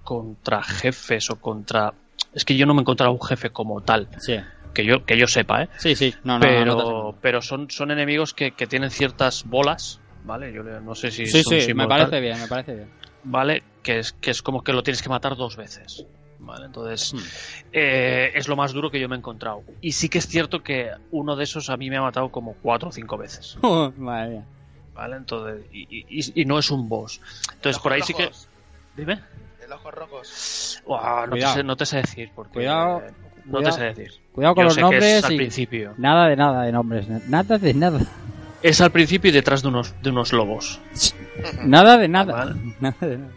contra jefes o contra... Es que yo no me he encontrado un jefe como tal, Sí. Que yo, que yo sepa, ¿eh? Sí, sí, no, no, pero, no, pero son, son enemigos que, que tienen ciertas bolas, ¿vale? Yo le- no sé si sí, son sí, me parece bien, me parece bien. ¿vale? Que es, que es como que lo tienes que matar dos veces. Entonces Hmm. eh, es lo más duro que yo me he encontrado. Y sí que es cierto que uno de esos a mí me ha matado como cuatro o cinco veces. (laughs) Madre mía. ¿Vale? Entonces, y, y- y no es un boss. Entonces Ojos por ahí sí que. Dime. El ojo rojos. Uah, no, te sé, no te sé decir. Porque, Cuidado, No cuidado. te sé decir. Cuidado con Yo los sé que es nombres al y- principio. Nada de nada de nombres, nada de nada. Es al principio y detrás de unos, de unos lobos. Nada de nada. Vale. (laughs) Nada de nada.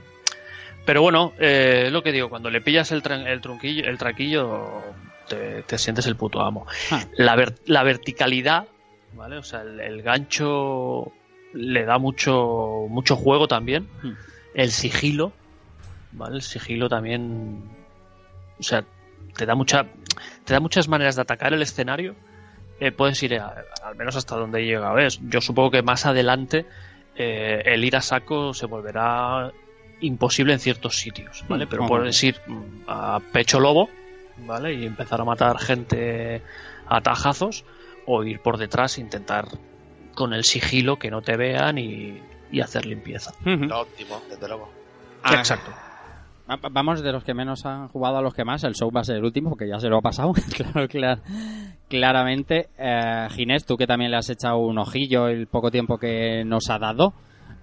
Pero bueno, eh, lo que digo, cuando le pillas el, tran- el trunquillo, el traquillo, te, te sientes el puto amo. Ah. La, ver- la verticalidad, ¿vale? O sea, el, el gancho le da mucho, mucho juego también. Hmm. El sigilo, ¿vale? El sigilo también, o sea, te da mucha, te da muchas maneras de atacar el escenario. Eh, puedes ir a- al menos hasta donde llega. ¿ves? Yo supongo que más adelante eh, el ir a saco se volverá imposible en ciertos sitios, ¿vale? Mm, Pero ojo. puedes ir mm, a pecho lobo, ¿vale? Y empezar a matar gente a tajazos o ir por detrás e intentar con el sigilo que no te vean y, y hacer limpieza. Lo óptimo, desde luego. Ah, Exacto. Va- Vamos de los que menos han jugado a los que más. El show va a ser el último porque ya se lo ha pasado. (laughs) claro, clar- claramente. Eh, Ginés, tú que también le has echado un ojillo el poco tiempo que nos ha dado.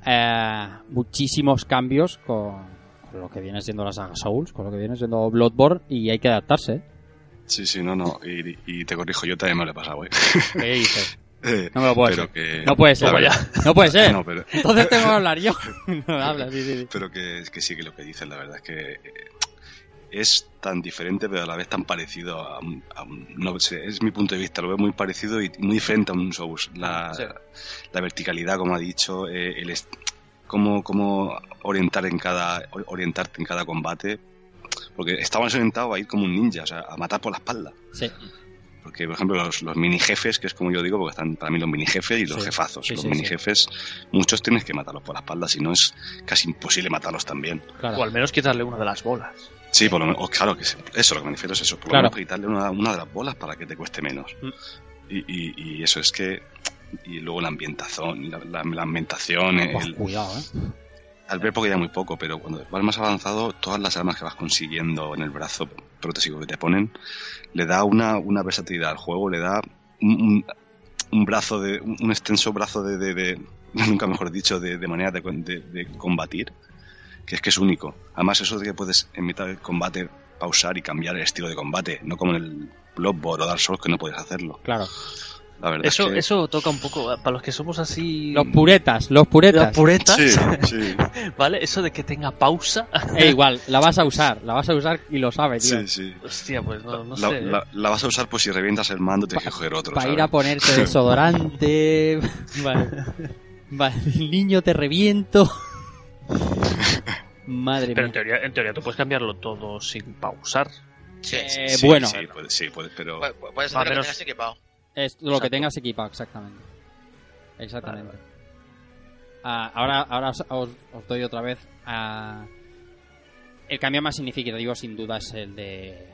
Eh, muchísimos cambios con, con lo que viene siendo la saga Souls, con lo que viene siendo Bloodborne y hay que adaptarse. Sí, sí, no, no. Y, y te corrijo, yo también me lo he pasado, güey. (laughs) ¿Qué dices? (laughs) Eh, No me lo puedo pero que... No puede ser. verdad- No puede ser. No, pero, Entonces tengo que hablar yo. (laughs) no habla, sí, sí, sí. pero que, que sí que lo que dices, la verdad es que eh, es tan diferente, pero a la vez tan parecido a un, a un- no sé, es mi punto de vista, lo veo muy parecido y muy diferente a un Souls. La, Sí. la verticalidad, como ha dicho, eh, el cómo, cómo orientar en cada, or- orientarte en cada combate, porque estabas orientado a ir como un ninja, o sea, a matar por la espalda. Sí. Porque, por ejemplo, los, los mini jefes, que es como yo digo, porque están para mí los mini jefes y los Sí, jefazos. sí, los sí, mini sí. jefes, muchos tienes que matarlos por la espalda, si no es casi imposible matarlos también. Claro. O al menos quitarle una de las bolas. Sí, por lo menos, claro que eso lo que me refiero es eso, por Claro. lo menos quitarle una, una de las bolas para que te cueste menos. Mm. Y, y- y eso es que. Y luego la ambientación, la, la- la ambientación, Buah, el, cuidado, ¿eh? al ver porque ya muy poco, pero cuando vas más avanzado, todas las armas que vas consiguiendo en el brazo protésico que te ponen, le da una, una versatilidad al juego, le da un, un- un brazo de, un extenso brazo de, de- de- (laughs) nunca mejor dicho, de, de manera de- de combatir, que es que es único. Además, eso de que puedes en mitad del combate pausar y cambiar el estilo de combate, no como en el Bloodborne o Dark Souls que no puedes hacerlo. Claro. La verdad Eso, es que... eso toca un poco, para los que somos así... Los puretas, los puretas. Los puretas, Sí, sí, (laughs) ¿vale? Eso de que tenga pausa. (laughs) Eh, igual, la vas a usar, la vas a usar y lo sabes, tío. sí, sí. Hostia, pues no, no la, sé. ¿eh? la- la vas a usar pues si revientas el mando tienes que coger otro. Para ir a ponerte (laughs) desodorante. vale. Vale, el niño te reviento. (laughs) Madre Pero en mía. teoría, en teoría tú puedes cambiarlo todo sin pausar. Sí, sí. Eh, Sí, bueno, Sí, puede, sí, puede, pero... Pu- pu- Puedes hacer lo que tengas equipado. es lo que tengas equipado, exactamente. Exactamente. Ah, ahora ahora os, os- os doy otra vez a... El cambio más significativo sin duda es el de,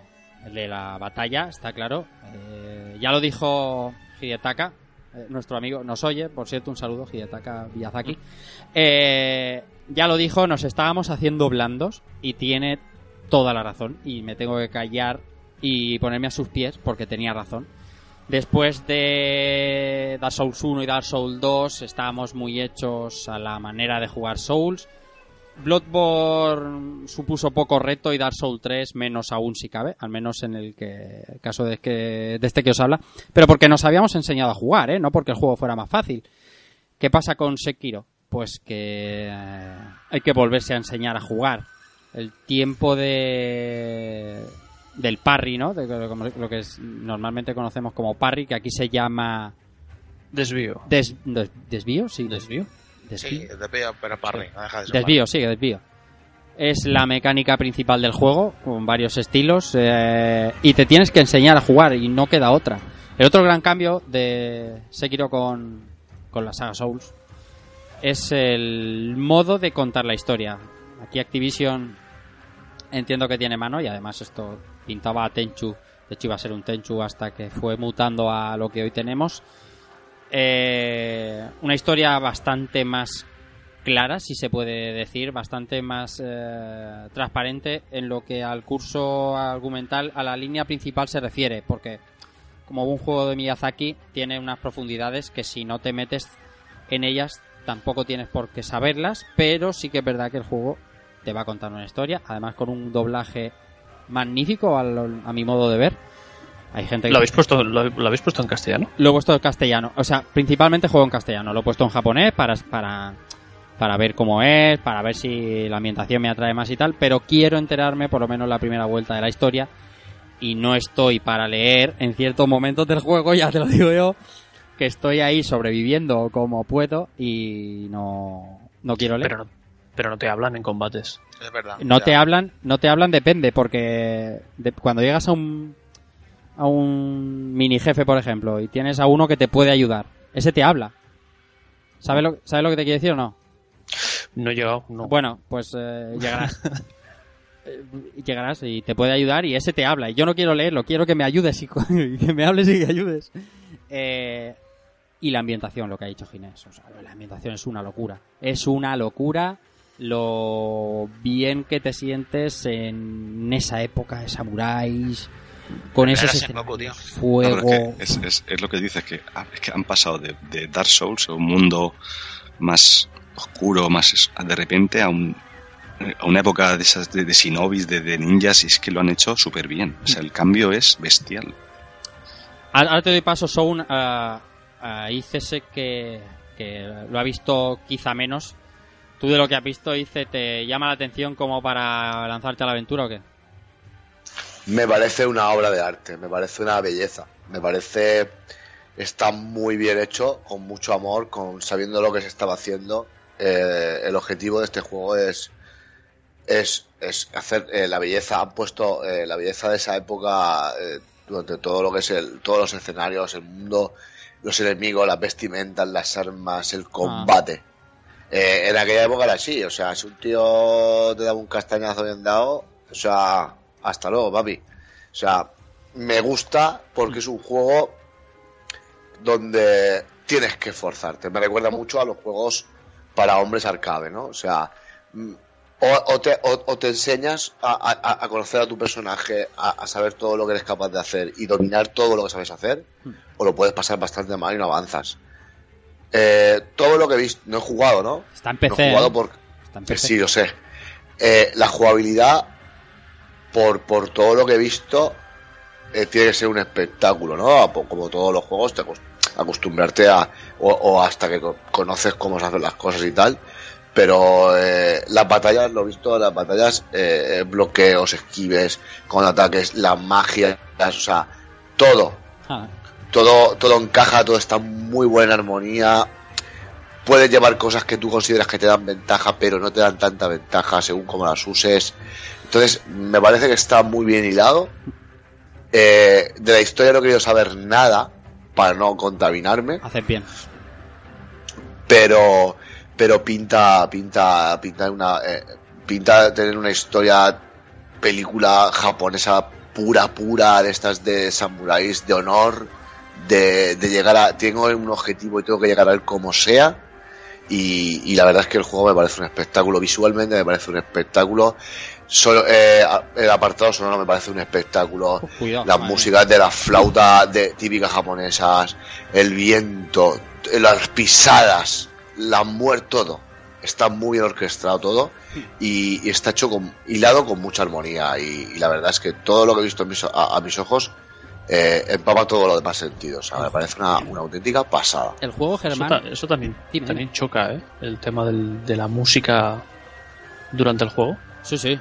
el de la batalla, está claro. Eh, ya lo dijo Hidetaka, eh, nuestro amigo, nos oye, por cierto, un saludo, Hidetaka Miyazaki. Eh, ya lo dijo, nos estábamos haciendo blandos y tiene toda la razón. Y me tengo que callar y ponerme a sus pies porque tenía razón. Después de Dark Souls 1 y Dark Souls 2 estábamos muy hechos a la manera de jugar Souls. Bloodborne supuso poco reto y Dark Souls 3 menos aún si cabe, al menos en el que caso de, que, de este que os habla, pero porque nos habíamos enseñado a jugar, ¿eh? no porque el juego fuera más fácil. ¿Qué pasa con Sekiro? Pues que eh, hay que volverse a enseñar a jugar. El tiempo de del parry, ¿no? De lo, que es- normalmente conocemos como parry, que aquí se llama Desvío. des- des- desvío, sí, Desvío. desvío. Sí, desvío, pero parry, no deja de ser Desvío, sí, desvío. Es la mecánica principal del juego, con varios estilos, eh, y te tienes que enseñar a jugar, y no queda otra. El otro gran cambio de Sekiro con, con la saga Souls es el modo de contar la historia. Aquí Activision entiendo que tiene mano, y además esto pintaba a Tenchu De hecho, iba a ser un Tenchu hasta que fue mutando a lo que hoy tenemos. Eh, una historia bastante más clara, si se puede decir, bastante más eh, transparente en lo que al curso argumental, a la línea principal se refiere, porque como un juego de Miyazaki tiene unas profundidades que si no te metes en ellas tampoco tienes por qué saberlas, pero sí que es verdad que el juego te va a contar una historia, además con un doblaje magnífico al- a mi modo de ver. Hay gente que ¿Lo habéis puesto, lo, lo habéis puesto en castellano? lo he puesto en castellano. O sea, principalmente juego en castellano. Lo he puesto en japonés para, para, para ver cómo es, para ver si la ambientación me atrae más y tal. Pero quiero enterarme por lo menos la primera vuelta de la historia. Y no estoy para leer en ciertos momentos del juego, ya te lo digo yo, que estoy ahí sobreviviendo como puedo y no, no quiero leer. Pero no, pero no te hablan en combates. Es verdad. No Ya. te hablan, no te hablan depende, porque de- cuando llegas a un a un mini jefe, por ejemplo, y tienes a uno que te puede ayudar, ese te habla. ¿Sabes lo, ¿sabes lo que te quiere decir o no? No he llegado, no. Bueno, pues eh, llegarás. (laughs) Eh, llegarás y te puede ayudar y ese te habla. Y yo no quiero leerlo, quiero que me ayudes y, y (laughs) que me hables y que ayudes. Eh, y la ambientación, lo que ha dicho Ginés. O sea, la ambientación es una locura. Es una locura lo bien que te sientes en esa época de samuráis. Con No, pero fuego. es, que es, es- es lo que dices, que, ah, es que han pasado de, de Dark Souls, a un mundo más oscuro, más de repente a, un, a una época de esas de, de shinobis, de, de ninjas, y es que lo han hecho súper bien. O sea, el cambio es bestial. Ahora ahora te doy paso, Soun, a, a ICS que, que lo ha visto quizá menos. ¿Tú de lo que has visto, Ice, te llama la atención como para lanzarte a la aventura o qué? Me parece una obra de arte, me parece una belleza, me parece está muy bien hecho, con mucho amor, con sabiendo lo que se estaba haciendo. Eh, el objetivo de este juego es es, es hacer eh, la belleza, han puesto eh, la belleza de esa época eh, durante todo lo que es el, todos los escenarios, el mundo, los enemigos, las vestimentas, las armas, el combate. Eh, en aquella época era así, o sea, si un tío te daba un castañazo bien dado, o sea, hasta luego, papi. O sea, me gusta porque es un juego donde tienes que esforzarte. Me recuerda mucho a los juegos para hombres arcade, ¿no? O sea, mm, o, o te, o- o te enseñas a, a- a conocer a tu personaje, a, a saber todo lo que eres capaz de hacer y dominar todo lo que sabes hacer, o lo puedes pasar bastante mal y no avanzas. Eh, todo lo que he visto, no he jugado, ¿no? Está en No he jugado por, Está en que PC. sí, lo sé. Eh, la jugabilidad, por, por todo lo que he visto, eh, tiene que ser un espectáculo, ¿no? Como todos los juegos, te acost- acostumbrarte a. O, o hasta que co- conoces cómo se hacen las cosas y tal. Pero eh, las batallas, lo he visto, las batallas, eh, bloqueos, esquives, con ataques, las magias, o sea, todo Ah, todo, todo encaja, todo está muy buena armonía. Puedes llevar cosas que tú consideras que te dan ventaja, pero no te dan tanta ventaja según cómo las uses. Entonces, me parece que está muy bien hilado. Eh, de la historia no he querido saber nada para no contaminarme, haces bien. pero pero pinta pinta pinta una eh, pinta tener una historia película japonesa pura pura de estas de samuráis de honor de, de llegar a tengo un objetivo y tengo que llegar a él como sea y, y la verdad es que el juego me parece un espectáculo visualmente me parece un espectáculo Solo, eh, el apartado sonoro me parece un espectáculo Oh, cuidado, las madre músicas de las flautas de, típicas japonesas, el viento, las pisadas, la muerte, todo. Está muy bien orquestado todo y, y está hecho con, hilado con mucha armonía y, y la verdad es que todo lo que he visto en mis o- a, a mis ojos eh, empapa todo lo demás sentidos. O sea, me parece una, una auténtica pasada. El juego, Eso, Germán, ta- eso también, Dime, también choca, ¿eh? El tema del- de la música durante el juego. sí, sí.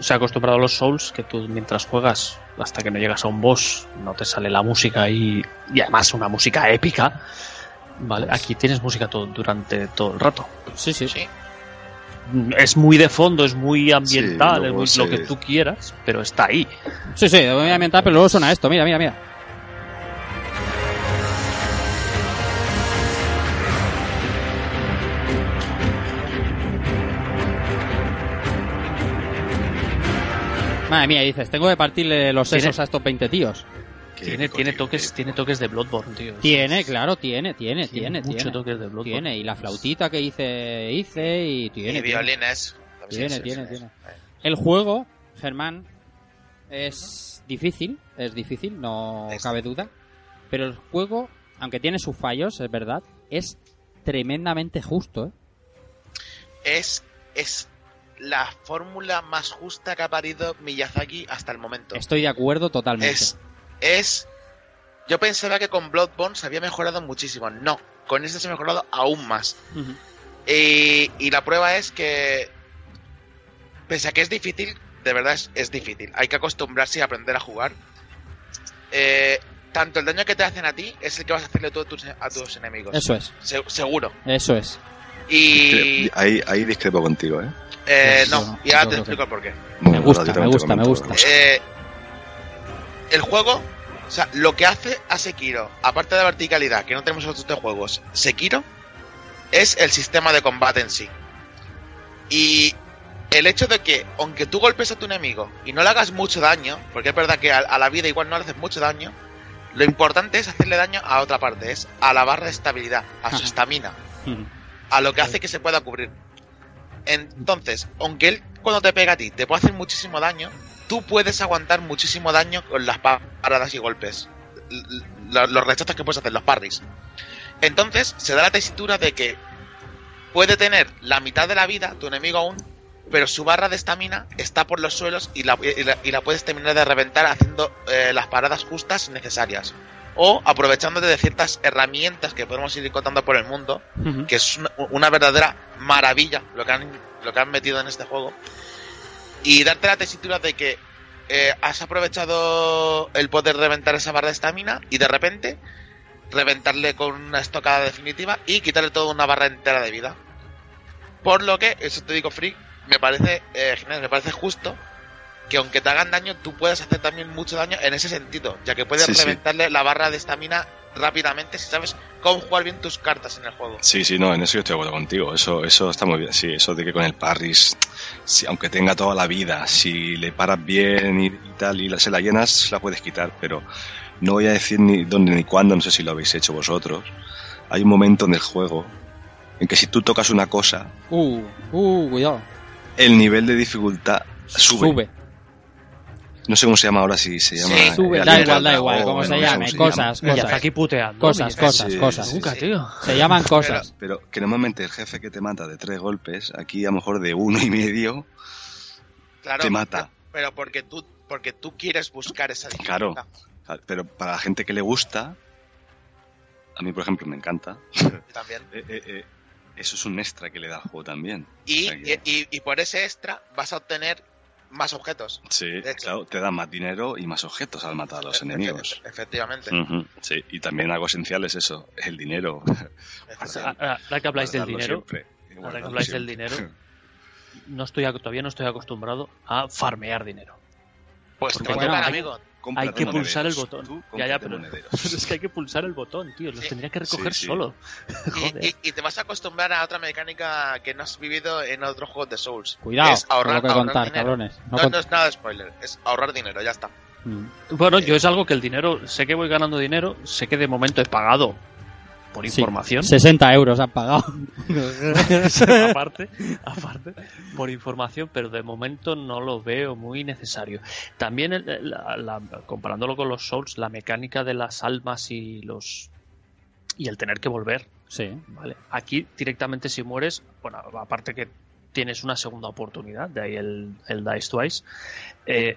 Se ha acostumbrado a los Souls que tú mientras juegas hasta que no llegas a un boss no te sale la música y, y además una música épica. Vale, aquí tienes música todo, durante todo el rato. Sí, sí. Sí. Es muy de fondo, es muy ambiental, es muy lo que tú quieras, pero está ahí. Sí, sí, voy a ambientar, pero luego suena esto. Mira, mira, mira. Madre mía, dices, tengo que partirle los sesos a estos 20 tíos. Qué Tiene, tiene toques, tiene toques de Bloodborne, tío. Tiene, claro, tiene, tiene, tiene, mucho tiene. toques de Bloodborne. Tiene, y la flautita que hice, hice y tiene. y violines. Tiene, tiene, tiene. El juego, Germán, es difícil, es difícil, no cabe duda. Pero el juego, aunque tiene sus fallos, es verdad, es tremendamente justo, ¿eh? Es, es la fórmula más justa que ha parido Miyazaki hasta el momento. Estoy de acuerdo totalmente. Es, es. Yo pensaba que con Bloodborne se había mejorado muchísimo. No, con este se ha mejorado aún más. Y, y la prueba es que, pese a que es difícil, de verdad es, es difícil. Hay que acostumbrarse y aprender a jugar. Eh, tanto el daño que te hacen a ti es el que vas a hacerle tú a tus, a tus enemigos. Eso es, Se- seguro. eso es. Y Ahí, ahí discrepo contigo, ¿eh? eh, Yo- no, y ahora te explico el porqué. Me gusta, me gusta, me gusta. Eh, el juego, o sea, lo que hace a Sekiro, aparte de la verticalidad, que no tenemos en otros tres juegos, Sekiro es el sistema de combate en sí. Y el hecho de que, aunque tú golpes a tu enemigo y no le hagas mucho daño, porque es verdad que a, a la vida igual no le haces mucho daño, lo importante es hacerle daño a otra parte, es a la barra de estabilidad, a su (laughs) estamina (laughs) a lo que hace que se pueda cubrir. Entonces, aunque él cuando te pega a ti te puede hacer muchísimo daño, tú puedes aguantar muchísimo daño con las pa- paradas y golpes. Los rechazos que puedes hacer, los parries. Entonces, se da la tesitura de que puede tener la mitad de la vida, tu enemigo aún, pero su barra de estamina está por los suelos y la, y la- y la puedes terminar de reventar haciendo eh, las paradas justas necesarias. O aprovechándote de ciertas herramientas que podemos ir encontrando por el mundo, que es una, una verdadera maravilla lo que han lo que han metido en este juego y darte la tesitura de que eh, has aprovechado el poder reventar esa barra de estamina y de repente reventarle con una estocada definitiva y quitarle toda una barra entera de vida por lo que eso te digo free me parece eh, genial me parece justo que aunque te hagan daño tú puedes hacer también mucho daño en ese sentido ya que puedes Sí, sí. reventarle la barra de estamina rápidamente si sabes cómo jugar bien tus cartas en el juego Sí, sí, no, en eso yo estoy de acuerdo contigo. Eso, eso está muy bien. Sí, eso de que con el parris, si, aunque tenga toda la vida, si le paras bien y, y tal y la- se la llenas, la puedes quitar. Pero no voy a decir ni dónde ni cuándo, no sé si lo habéis hecho vosotros. Hay un momento en el juego en que si tú tocas una cosa, Uh, uh, cuidado. el nivel de dificultad sube. Sube. No sé cómo se llama ahora, si se llama. Sí, Sube, el da igual, da igual, como se llame, cosas, llama. cosas. Miyazaki puteando. Cosas, cosas, Sí, cosas. sí, Nunca, tío. Se llaman cosas. Pero que normalmente el jefe que te mata de tres golpes, aquí a lo mejor de uno y medio, Claro, te mata. Pero porque tú, porque tú quieres buscar esa Claro. dificultad. Pero para la gente que le gusta, a mí por ejemplo me encanta, También. (laughs) eh, eh, eh, eso es un extra que le da al juego también. Y, O sea que- y, y por ese extra vas a obtener más objetos. Sí, claro, te da más dinero y más objetos al matar a los Efe- enemigos. efe- Efectivamente. Sí, y también algo esencial es eso, es el dinero. (laughs) Efectivamente. Ahora ahora que habláis del dinero, ahora que habláis del dinero, no estoy, todavía no estoy acostumbrado a farmear dinero. Pues Porque te va a bueno, tocar, hay- amigo. Cómprate Hay que pulsar el botón. Tú Ya, ya, pero, (laughs) es que hay que pulsar el botón, tío. Los Sí. tendría que recoger Sí, sí. solo. (laughs) (laughs) Y, Joder. y- y te vas a acostumbrar a otra mecánica que no has vivido en otros juegos de Souls. Cuidado, Es ahorrar, tengo que ahorrar contar, dinero. cabrones. No No, cont- no es nada de spoiler, es ahorrar dinero, ya está. Mm. Bueno, yo es algo que el dinero, sé que voy ganando dinero, sé que de momento he pagado por Sí, información. 60 euros han pagado. (laughs) (laughs) aparte, aparte, por información, pero de momento no lo veo muy necesario. También, el- la- la- comparándolo con los Souls, la mecánica de las almas y los y el tener que volver, Sí. ¿vale? Aquí directamente si mueres, bueno, aparte que tienes una segunda oportunidad, de ahí el, el Dice Twice, eh,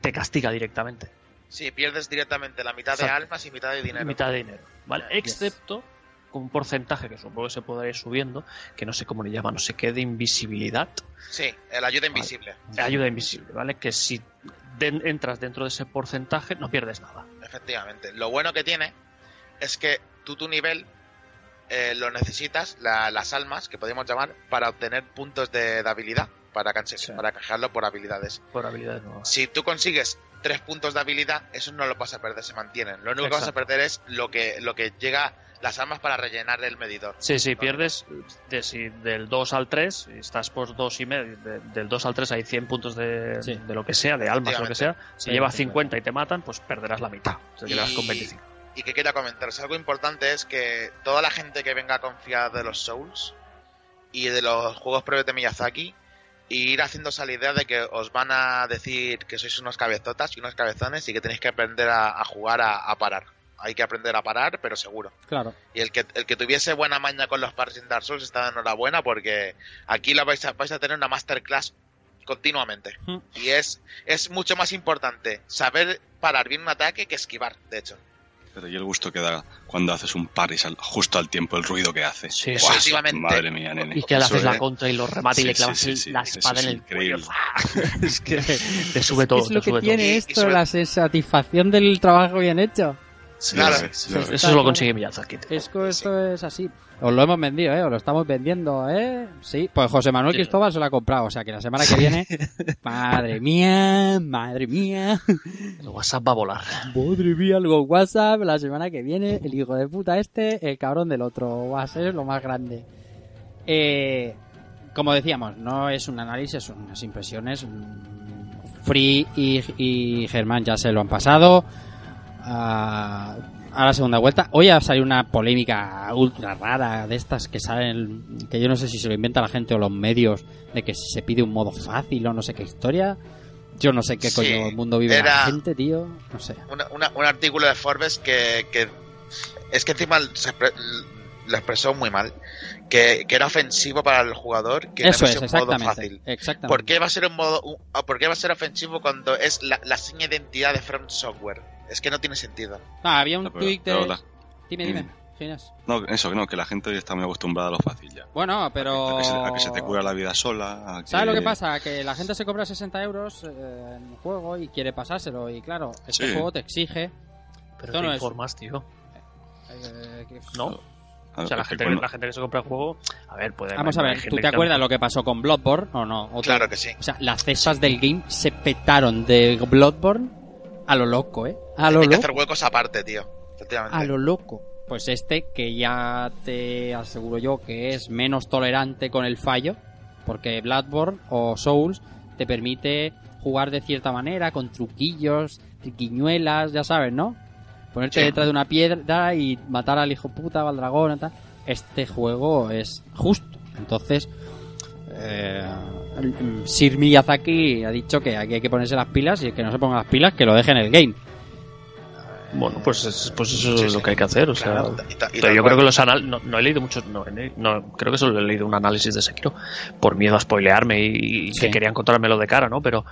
te castiga directamente. Sí, pierdes directamente la mitad de almas y mitad de dinero. mitad de dinero, ¿vale? Excepto con un porcentaje que supongo que se podrá ir subiendo, que no sé cómo le llaman, no sé qué, de invisibilidad, Sí, el ayuda invisible. ayuda invisible, ¿vale? Que si de- entras dentro de ese porcentaje no pierdes nada. Efectivamente. Lo bueno que tiene es que tú tu nivel eh, lo necesitas, la- las almas, que podemos llamar, para obtener puntos de, de habilidad, para, canse- Sí. para canjearlo por habilidades. Por habilidades nuevas. Si tú consigues tres puntos de habilidad, eso no lo vas a perder, se mantienen. Lo único que vas a perder es lo que, lo que llega las armas para rellenar el medidor. Sí, sí, pierdes de, si del 2 al 3, y estás por 2 y medio, de- del 2 al 3 hay 100 puntos de, Sí. de lo que sea, de almas, lo que sea. Si Sí, llevas sí, 50 y te matan, pues perderás la mitad. O sea, te quedas con 25. Y que quería comentaros, algo importante es que toda la gente que venga a confiar de los Souls y de los juegos previos de Miyazaki, y ir haciendo esa idea de que os van a decir que sois unos cabezotas y unos cabezones y que tenéis que aprender a, a jugar a, a parar. Hay que aprender a parar, pero seguro. Claro. Y el que, el que tuviese buena maña con los pares en Dark Souls está de enhorabuena porque aquí la vais a, vais a tener una masterclass continuamente. Mm. Y es, es mucho más importante saber parar bien un ataque que esquivar, de hecho. Pero y el gusto que da cuando haces un parry sal- justo al tiempo, el ruido que hace. Sí, efectivamente. Madre mía, nene. Y que le haces la es- contra y lo remata y Sí, le clavas sí, el- sí, sí. la espada es en el cuello. increíble. (laughs) es que te sube todo. es lo te que sube tiene Y- y esto, la satisfacción del trabajo bien hecho. Sí, Claro. sí, sí. Eso lo consigue Miyazaki. tío. Es que esto es así. Os lo hemos vendido, ¿eh? Os lo estamos vendiendo, ¿eh? Sí. Pues José Manuel Sí. Cristóbal se lo ha comprado. O sea que la semana que viene... (laughs) madre mía, madre mía. El WhatsApp va a volar. Madre mía, algo WhatsApp. La semana que viene, el hijo de puta este, el cabrón del otro. Va a ser lo más grande. Eh, como decíamos, no es un análisis, son unas impresiones. Free y, y Germán ya se lo han pasado. A, a la segunda vuelta. Hoy ha salido una polémica ultra rara de estas que salen, que yo no sé si se lo inventa la gente o los medios, de que se pide un modo fácil o no sé qué historia. Yo no sé qué Sí, coño el mundo vive la gente, tío. No sé. Una- una- un artículo de Forbes que, que es que encima se lo expresó muy mal, que, que era ofensivo para el jugador que Eso no es, un modo fácil. exactamente. ¿Por qué va a ser un modo, un- ah, por qué va a ser ofensivo cuando es la, la seña de identidad de From Software? Es que no tiene sentido. Ah, había un No, pero- tweet de... la- Dime, dime. Ginés. No, eso, no, que la gente hoy está muy acostumbrada a lo fácil ya. Bueno, pero... A que, se, a que se te cura la vida sola. a ¿Sabes lo que que- pasa? Que la gente se compra 60 euros eh, en un juego y quiere pasárselo. Y claro, este Sí. juego te exige... Pero Esto te no es- informas, tío. eh, que- ¿No? O sea, la gente, cuando- la gente que se compra el juego, a ver, puede. Vamos a ver, ¿tú que te acuerdas lo que pasó con Bloodborne o no? Claro que sí. O sea, las cestas del game se petaron de Bloodborne a lo loco, ¿eh? A lo Hay que loco. hacer huecos aparte, tío. Efectivamente. A lo loco. Pues este, que ya te aseguro yo que es menos tolerante con el fallo, porque Bloodborne o Souls te permite jugar de cierta manera, con truquillos, triquiñuelas, ya sabes, ¿no? Ponerte Sí. detrás de una piedra y matar al hijo puta o al dragón y tal. Este juego es justo. Entonces, eh, Sir Miyazaki ha dicho que aquí hay que ponerse las pilas y el que no se ponga las pilas que lo deje en el game. Bueno, pues, es- pues eso Sí, es sí. lo que hay que hacer. O sea, Claro, y ta- y pero tal yo cual. creo que los anal no, no he leído muchos. No, no, creo que solo he leído un análisis de Sekiro por miedo a spoilearme y, y Sí. que querían encontrármelo de cara, ¿no? Pero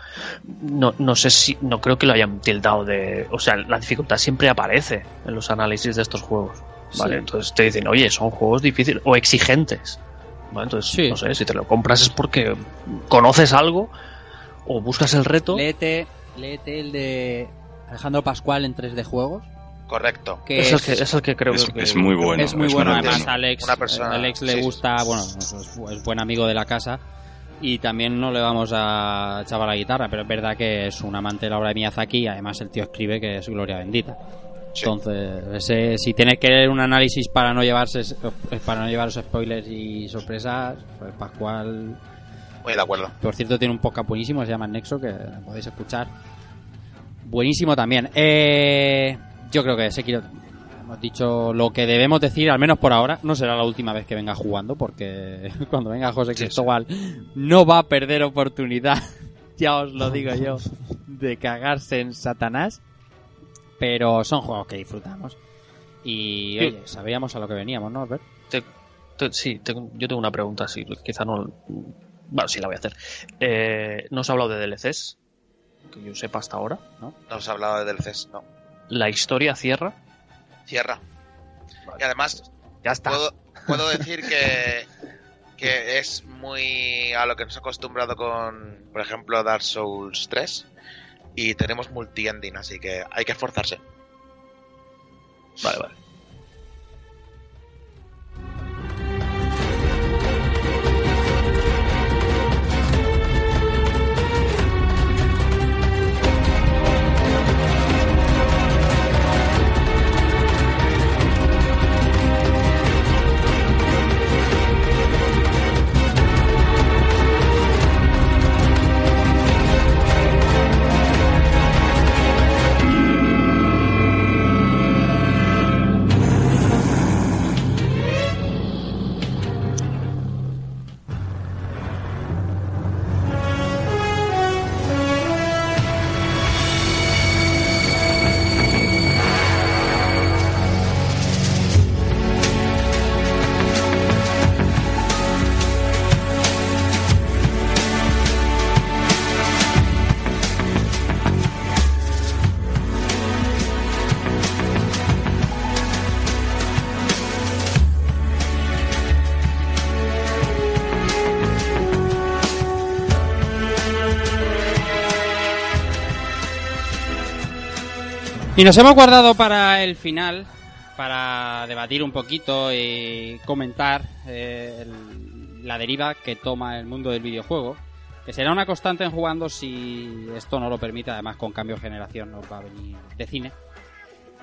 no, no sé si. No creo que lo hayan tildado de. O sea, la dificultad siempre aparece en los análisis de estos juegos. ¿Vale? Sí. Entonces te dicen, oye, son juegos difíciles o exigentes. ¿Vale? Entonces, Sí. no sé, si te lo compras es porque conoces algo o buscas el reto. Léete, léete el de Alejandro Pascual en 3D Juegos. Correcto. Que es, el que, es el que creo Es, que. es muy bueno. es muy bueno, además. Alex, Una persona- Alex le sí, gusta, sí. bueno, es, es buen amigo de la casa y también no le vamos a echar a la guitarra, pero es verdad que es un amante de la obra de Miyazaki y además el tío escribe que es gloria bendita. Sí. Entonces, ese, si tienes que leer un análisis para no llevarse para no llevaros spoilers y sorpresas, pues Pascual, Muy de acuerdo. por cierto, tiene un podcast buenísimo, se llama Nexo, que podéis escuchar. Buenísimo también. Eh, yo creo que Sekiro hemos dicho lo que debemos decir, al menos por ahora. No será la última vez que venga jugando, porque (laughs) cuando venga José Cristóbal no va a perder oportunidad, (laughs) ya os lo digo yo, de cagarse en Satanás. Pero son juegos que disfrutamos. Y oye, sabíamos a lo que veníamos, ¿no, Albert? Te- te- sí, yo tengo una pregunta, sí, quizá no. Bueno, sí, la voy a hacer. Eh, no os ha hablado de DLCs, que yo sepa hasta ahora. No os he hablado de DLCs, no. La historia cierra. Cierra. Y además, Ya está. puedo, puedo (laughs) decir que, que es muy a lo que nos ha acostumbrado con, por ejemplo, Dark Souls 3. Y tenemos multi-ending, así que hay que esforzarse. Vale, vale. Y nos hemos guardado para el final, para debatir un poquito y comentar eh, la deriva que toma el mundo del videojuego, que será una constante en jugando si esto no lo permite, además con cambio de generación nos va a venir de cine.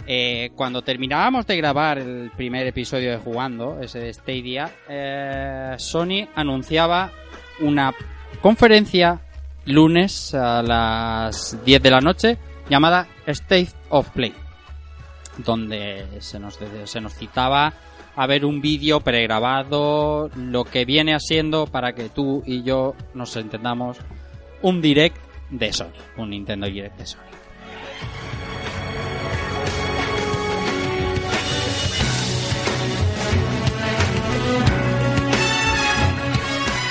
Eh, cuando terminábamos de grabar el primer episodio de Jugando, ese de Stadia, eh, Sony anunciaba una conferencia lunes a las 10 de la noche llamada State of Play, donde se nos, se nos citaba a ver un vídeo pregrabado, lo que viene haciendo para que tú y yo nos entendamos un direct de Sony, un Nintendo Direct de Sony.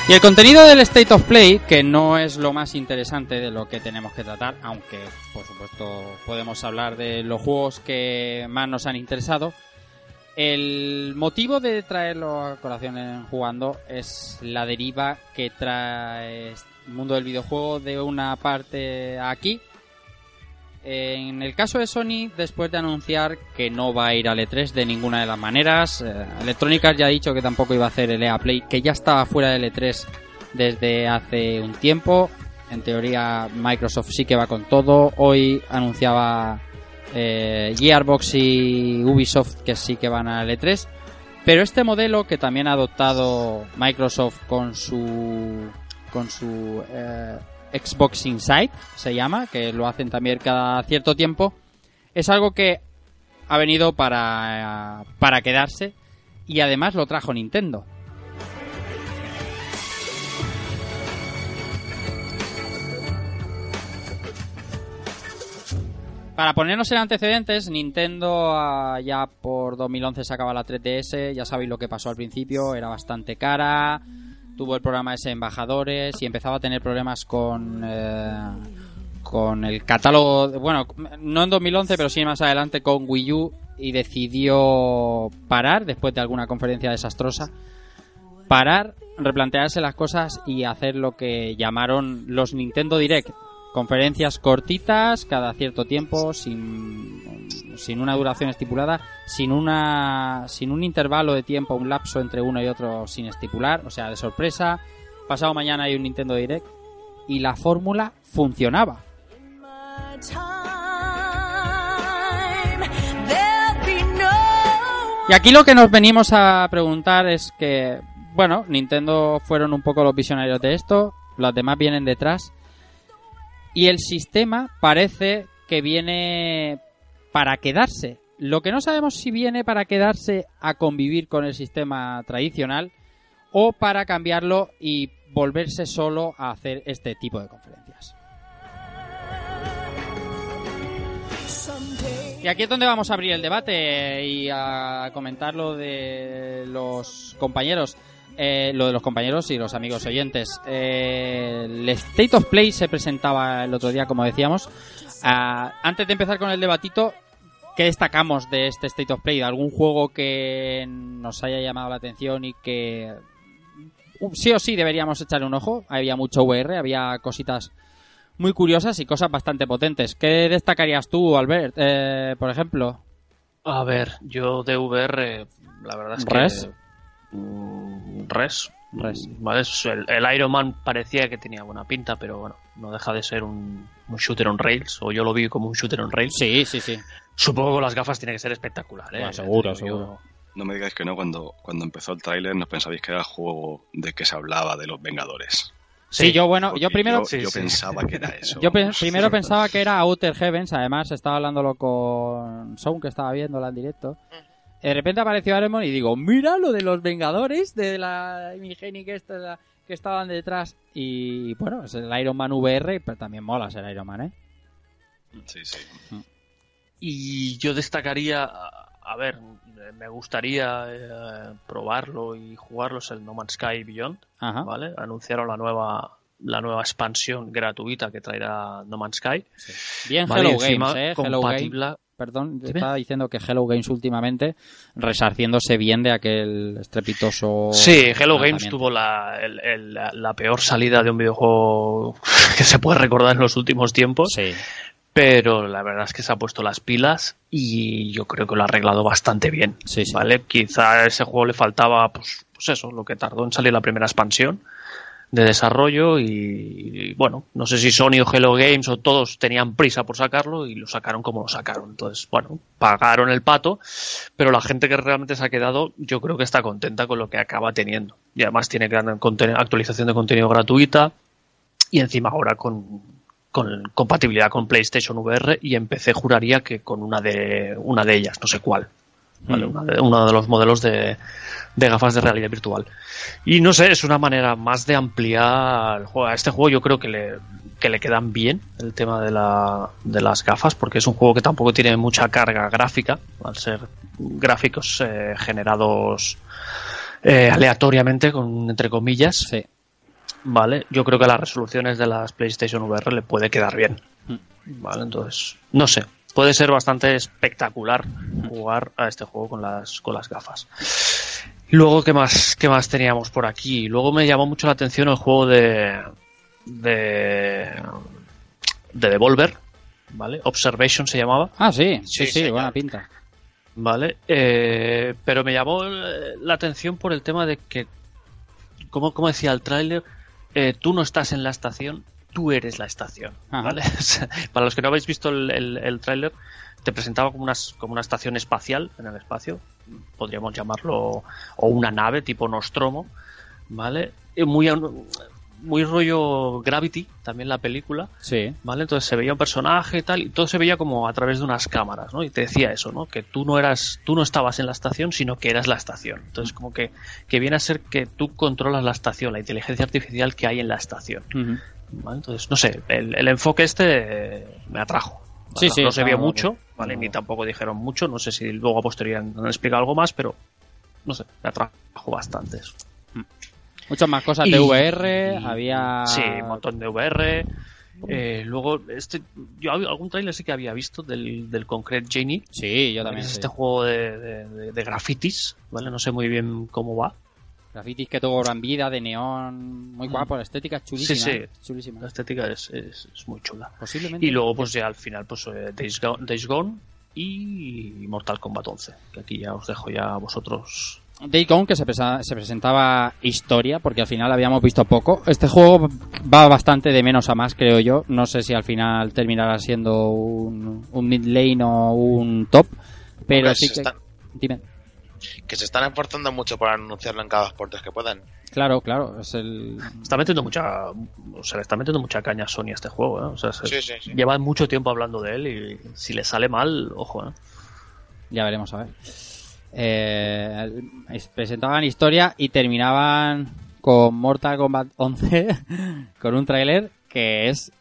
Y el contenido del State of Play, que no es lo más interesante de lo que tenemos que tratar, aunque por supuesto podemos hablar de los juegos que más nos han interesado, el motivo de traerlo a colación en jugando es la deriva que trae el mundo del videojuego de una parte aquí. En el caso de Sony, después de anunciar que no va a ir al E3 de ninguna de las maneras, eh, Electronic Arts ya ha dicho que tampoco iba a hacer el EA Play, que ya estaba fuera del E3 desde hace un tiempo. En teoría, Microsoft sí que va con todo. Hoy anunciaba eh, Gearbox y Ubisoft que sí que van al E3. Pero este modelo que también ha adoptado Microsoft con su con su eh, Xbox Inside se llama, que lo hacen también cada cierto tiempo, es algo que ha venido para para quedarse y además lo trajo Nintendo. Para ponernos en antecedentes, Nintendo ah, ya por 2011 sacaba la 3DS, ya sabéis lo que pasó al principio, era bastante cara, tuvo el programa ese embajadores y empezaba a tener problemas con eh, con el catálogo, bueno, no en 2011, pero sí más adelante con Wii U y decidió parar después de alguna conferencia desastrosa, parar, replantearse las cosas y hacer lo que llamaron los Nintendo Direct, conferencias cortitas cada cierto tiempo sin, sin una duración estipulada sin una sin un intervalo de tiempo un lapso entre uno y otro sin estipular o sea de sorpresa. Pasado mañana hay un Nintendo Direct y la fórmula funcionaba. Y aquí lo que nos venimos a preguntar es que bueno Nintendo fueron un poco los visionarios de esto los demás vienen detrás y el sistema parece que viene para quedarse. Lo que no sabemos si viene para quedarse a convivir con el sistema tradicional o para cambiarlo y volverse solo a hacer este tipo de conferencias. Y aquí es donde vamos a abrir el debate y a comentar lo de los compañeros. Eh, lo de los compañeros y los amigos oyentes. Eh, el State of Play se presentaba el otro día, como decíamos. Ah, antes de empezar con el debatito, ¿qué destacamos de este State of Play? ¿De algún juego que nos haya llamado la atención y que uh, sí o sí deberíamos echarle un ojo? Había mucho VR, había cositas muy curiosas y cosas bastante potentes. ¿Qué destacarías tú, Albert, eh, por ejemplo? A ver, yo de VR, la verdad es que. ¿Res? Res. Res. Vale, el, el Iron Man parecía que tenía buena pinta, pero bueno, no deja de ser un, un shooter on rails, o yo lo vi como un shooter on rails. Sí, sí, sí. Supongo que con las gafas tiene que ser espectacular, ¿eh? Bueno, seguro, yo. seguro. No me digáis que no, cuando, cuando empezó el tráiler no pensabais que era el juego de que se hablaba de los Vengadores. Sí, yo bueno, Porque yo primero Yo, Sí, yo sí. pensaba que era eso. Yo pe- primero pensaba (laughs) que era Outer Heavens, además estaba hablándolo con Sound que estaba viéndola en directo. De repente apareció Iron Man y digo, mira lo de los Vengadores, de la Imigeni que, esta- que estaban detrás. Y bueno, es el Iron Man VR, pero también mola ser Iron Man, ¿eh? Sí, sí. Y yo destacaría, a ver, me gustaría eh, probarlo y jugarlo, es el No Man's Sky Beyond, Ajá. ¿vale? Anunciaron la nueva la nueva expansión gratuita que traerá No Man's Sky. Bien ¿vale? Hello Games, ¿eh? Hello compatible, Perdón, Dime. estaba diciendo que Hello Games últimamente resarciéndose bien de aquel estrepitoso. Sí, Hello Games tuvo la, el- el- la- la peor salida de un videojuego (laughs) que se puede recordar en los últimos tiempos. Sí. pero la verdad es que se ha puesto las pilas y yo creo que lo ha arreglado bastante bien. Sí, sí. ¿Vale? Quizá a ese juego le faltaba, pues, pues eso, lo que tardó en salir la primera expansión de desarrollo y, bueno, no sé si Sony o Hello Games o todos tenían prisa por sacarlo y lo sacaron como lo sacaron. Entonces, bueno, pagaron el pato, pero la gente que realmente se ha quedado yo creo que está contenta con lo que acaba teniendo. Y además tiene gran actualización de contenido gratuita y encima ahora con, con compatibilidad con PlayStation VR y en PC juraría que con una de, una de ellas, no sé cuál. ¿Vale? Mm. De- uno de los modelos de, de gafas de realidad virtual. Y no sé, es una manera más de ampliar el juego. A este juego yo creo que le, que le quedan bien el tema de, la, de las gafas, porque es un juego que tampoco tiene mucha carga gráfica, al ser gráficos eh, generados eh, aleatoriamente, con entre comillas. Sí. Vale, yo creo que las resoluciones de las PlayStation VR le puede quedar bien. Vale, entonces, no sé, puede ser bastante espectacular jugar a este juego con las, con las gafas. Luego, ¿qué más, ¿qué más teníamos por aquí? Luego me llamó mucho la atención el juego de. de. de Devolver, ¿vale? Observation se llamaba. Ah, sí, sí, Sí, sí, buena pinta. Vale, eh, pero me llamó la atención por el tema de que, como, como decía el tráiler, eh, tú no estás en la estación, tú eres la estación. ¿vale? (laughs) Para los que no habéis visto el, el, el tráiler, te presentaba como, unas, como una estación espacial en el espacio, podríamos llamarlo, o una nave tipo Nostromo, ¿vale? Y Muy, muy rollo Gravity, también la película, Sí. ¿vale? Entonces se veía un personaje y tal, y todo se veía como a través de unas cámaras, ¿no? Y te decía eso, ¿no? Que tú no eras, tú no estabas en la estación, sino que eras la estación. Entonces como que, que viene a ser que tú controlas la estación, la inteligencia artificial que hay en la estación. Ujú. ¿Vale? Entonces, no sé, el, el enfoque este eh, me atrajo. Sí, no, sí, no se vio mucho. ¿vale? No. Ni tampoco dijeron mucho, no sé si luego a posteriori han, explicado algo más, pero no sé, me atrajo bastante eso. Muchas más cosas Y- de VR, y- había... Sí, un montón de VR. Eh, luego, este, yo algún trailer sí que había visto del, del Concrete Genie. Sí, yo también. es sí. este juego de, de, de- de grafitis, ¿vale? No sé muy bien cómo va. Grafitis que cobran vida, de neón, muy guapo, la estética es chulísima. Mm. Sí, sí. ¿eh? Chulísima. La estética es, es, es muy chula. Posiblemente. Y luego, pues ya al final, pues eh, Days, Go- Days Gone y Mortal Kombat 11. Que aquí ya os dejo ya a vosotros. Day Gone, que se, presa- se presentaba historia, porque al final habíamos visto poco. Este juego va bastante de menos a más, creo yo. No sé si al final terminará siendo un, un mid lane o un top, pero sí que... Dime. Que se están esforzando mucho por anunciarlo en cada portes que puedan. Claro, claro, es el... Está metiendo mucha. O sea, le está metiendo mucha caña a Sony a este juego, ¿eh? O sea, se- Sí, sí, sí. lleva mucho tiempo hablando de él y si le sale mal, ojo, ¿eh? Ya veremos a ver. Eh, es- presentaban historia y terminaban con Mortal Kombat 11 (laughs) con un tráiler que es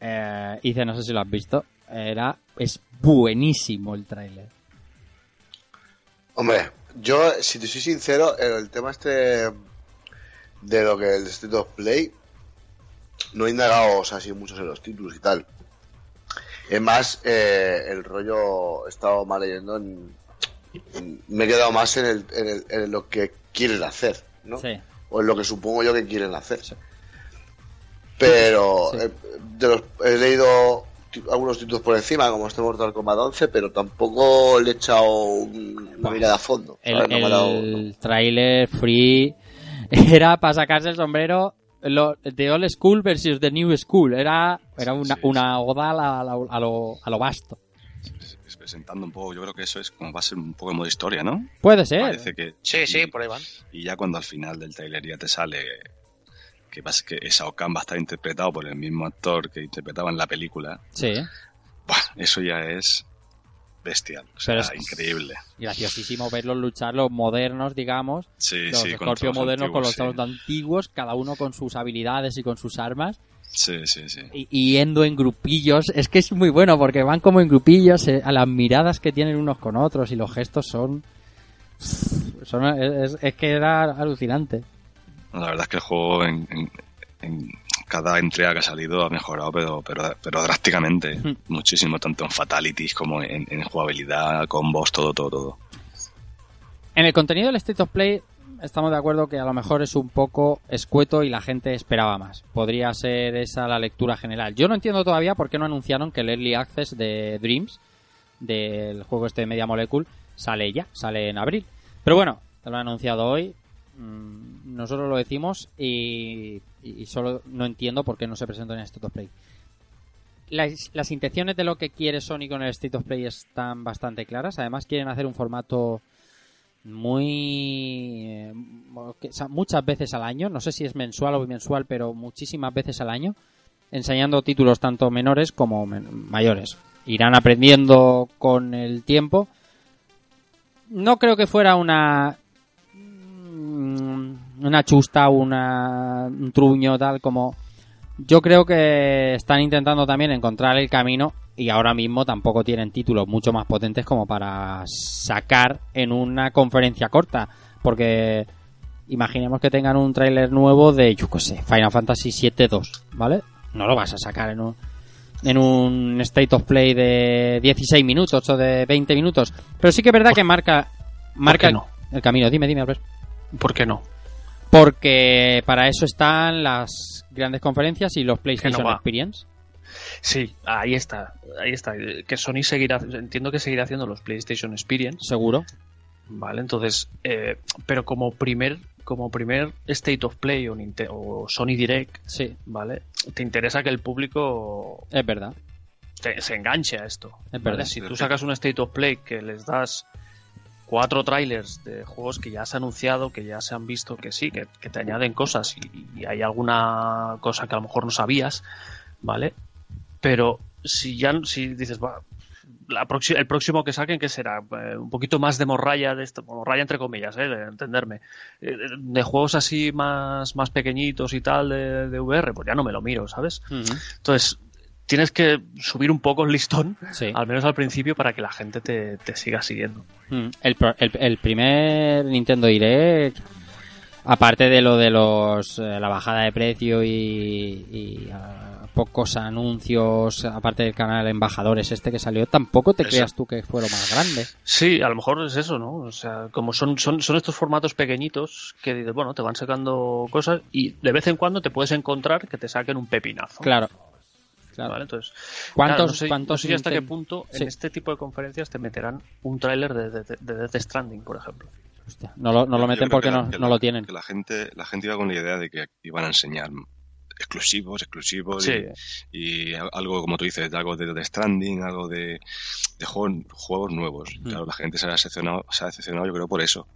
eh, Ice, no sé si lo has visto era es buenísimo el tráiler Hombre, yo, si te soy sincero, el, tema este de lo que el State of Play, no he indagado o sea, así muchos en los títulos y tal. Es más, eh, el rollo he estado mal leyendo en, en- me he quedado más en, el, en, el- en lo que quieren hacer, ¿no? sí o en lo que supongo yo que quieren hacer. Pero Sí. eh, de los, he leído algunos títulos por encima, como este Mortal Kombat 11, pero tampoco le he echado un- una mirada a fondo. el, el tráiler free (laughs) era para sacarse el sombrero lo, de old school versus the new school era era una, Sí, una oda a, la- a lo, a lo vasto Es presentando un poco, yo creo que eso es como va a ser un poco de modo historia, ¿no? puede ser Parece que Sí, sí, por ahí van. Y ya cuando al final del trailer ya te sale que, vas- que Shao Kahn va a estar interpretado por el mismo actor que interpretaba en la película, sí eso ya es bestial, o sea, es- increíble. graciosísimo verlos luchar los modernos digamos Sí, los sí, Scorpio modernos con los antiguos, antiguos, cada uno con sus habilidades y con sus armas, Sí, sí, sí. y, y yendo en grupillos. Es que es muy bueno porque van como en grupillos, eh, a las miradas que tienen unos con otros y los gestos son. son es, es que era alucinante. La verdad es que el juego en, en- en cada entrega que ha salido ha mejorado, pero, pero, pero drásticamente. Muchísimo, tanto en fatalities como en, en jugabilidad, combos, todo, todo, todo. En el contenido del State of Play estamos de acuerdo que a lo mejor es un poco escueto y la gente esperaba más. Podría ser esa la lectura general. Yo no entiendo todavía por qué no anunciaron que el Early Access de Dreams, del juego este de Media Molecule, sale ya, sale en abril. Pero bueno, te lo han anunciado hoy. Mm, Nosotros lo decimos y, y solo no entiendo por qué no se presentó en State of Play. Las, intenciones de lo que quiere Sony con el State of Play están bastante claras. Además, quieren hacer un formato muy eh, muchas veces al año, no sé si es mensual o bimensual, pero muchísimas veces al año, enseñando títulos tanto menores como mayores. Irán aprendiendo con el tiempo. No creo que fuera una una chusta, una un truño tal como yo creo que están intentando también encontrar el camino y ahora mismo tampoco tienen títulos mucho más potentes como para sacar en una conferencia corta. Porque imaginemos que tengan un tráiler nuevo de, yo qué sé, Final Fantasy VII 2, ¿vale? No lo vas a sacar en un, en un State of Play de 16 minutos o de 20 minutos. Pero sí que es verdad que marca, marca no? el camino. Dime, dime, Albert. ¿Por qué no? Porque para eso están las grandes conferencias y los PlayStation. Experience. Sí, ahí está, ahí está. Que Sony seguirá, entiendo que seguirá haciendo los PlayStation Experience, Seguro. ¿vale? Entonces, eh, pero como primer, como primer State of Play o, Sony Direct, Sí, ¿vale? Te interesa que el público es verdad. te- se enganche a esto. Es ¿vale? verdad. Si tú sacas un State of Play que les das cuatro trailers de juegos que ya se han anunciado, que ya se han visto, que sí, que, que te añaden cosas y, y hay alguna cosa que a lo mejor no sabías, ¿vale? Pero si ya si dices, "Buah, la el próximo que saquen, ¿qué será? Eh, un poquito más de morraya, de esto, morraya entre comillas, ¿eh? de entenderme. Eh, de juegos así más, más pequeñitos y tal de, de VR, pues ya no me lo miro, ¿sabes? Entonces, tienes que subir un poco el listón, Sí. al menos al principio, para que la gente te, te siga siguiendo. Mm, El, pro- el, el primer Nintendo Direct, aparte de lo de los eh, la bajada de precio y, y, ah, pocos anuncios, aparte del canal Embajadores este que salió, tampoco te Eso. creas tú que fue lo más grande. Sí, a lo mejor es eso, ¿no? O sea, como son, son, son estos formatos pequeñitos que dices, bueno, te van sacando cosas y de vez en cuando te puedes encontrar que te saquen un pepinazo. Claro. Claro. ¿Vale? Entonces, ¿Cuántos, claro, no sé, cuántos no sé hasta qué punto Sí. en este tipo de conferencias te meterán un tráiler de, de, de Death Stranding, por ejemplo. Hostia, no lo, no lo meten porque la- no, que no la- lo tienen. Que la gente, la gente iba con la idea de que iban a enseñar exclusivos, exclusivos Sí. y, y algo, como tú dices, de algo de, de Stranding, algo de, de juegos, juegos nuevos. Mm. Claro, la gente se ha decepcionado, se ha decepcionado yo creo por eso.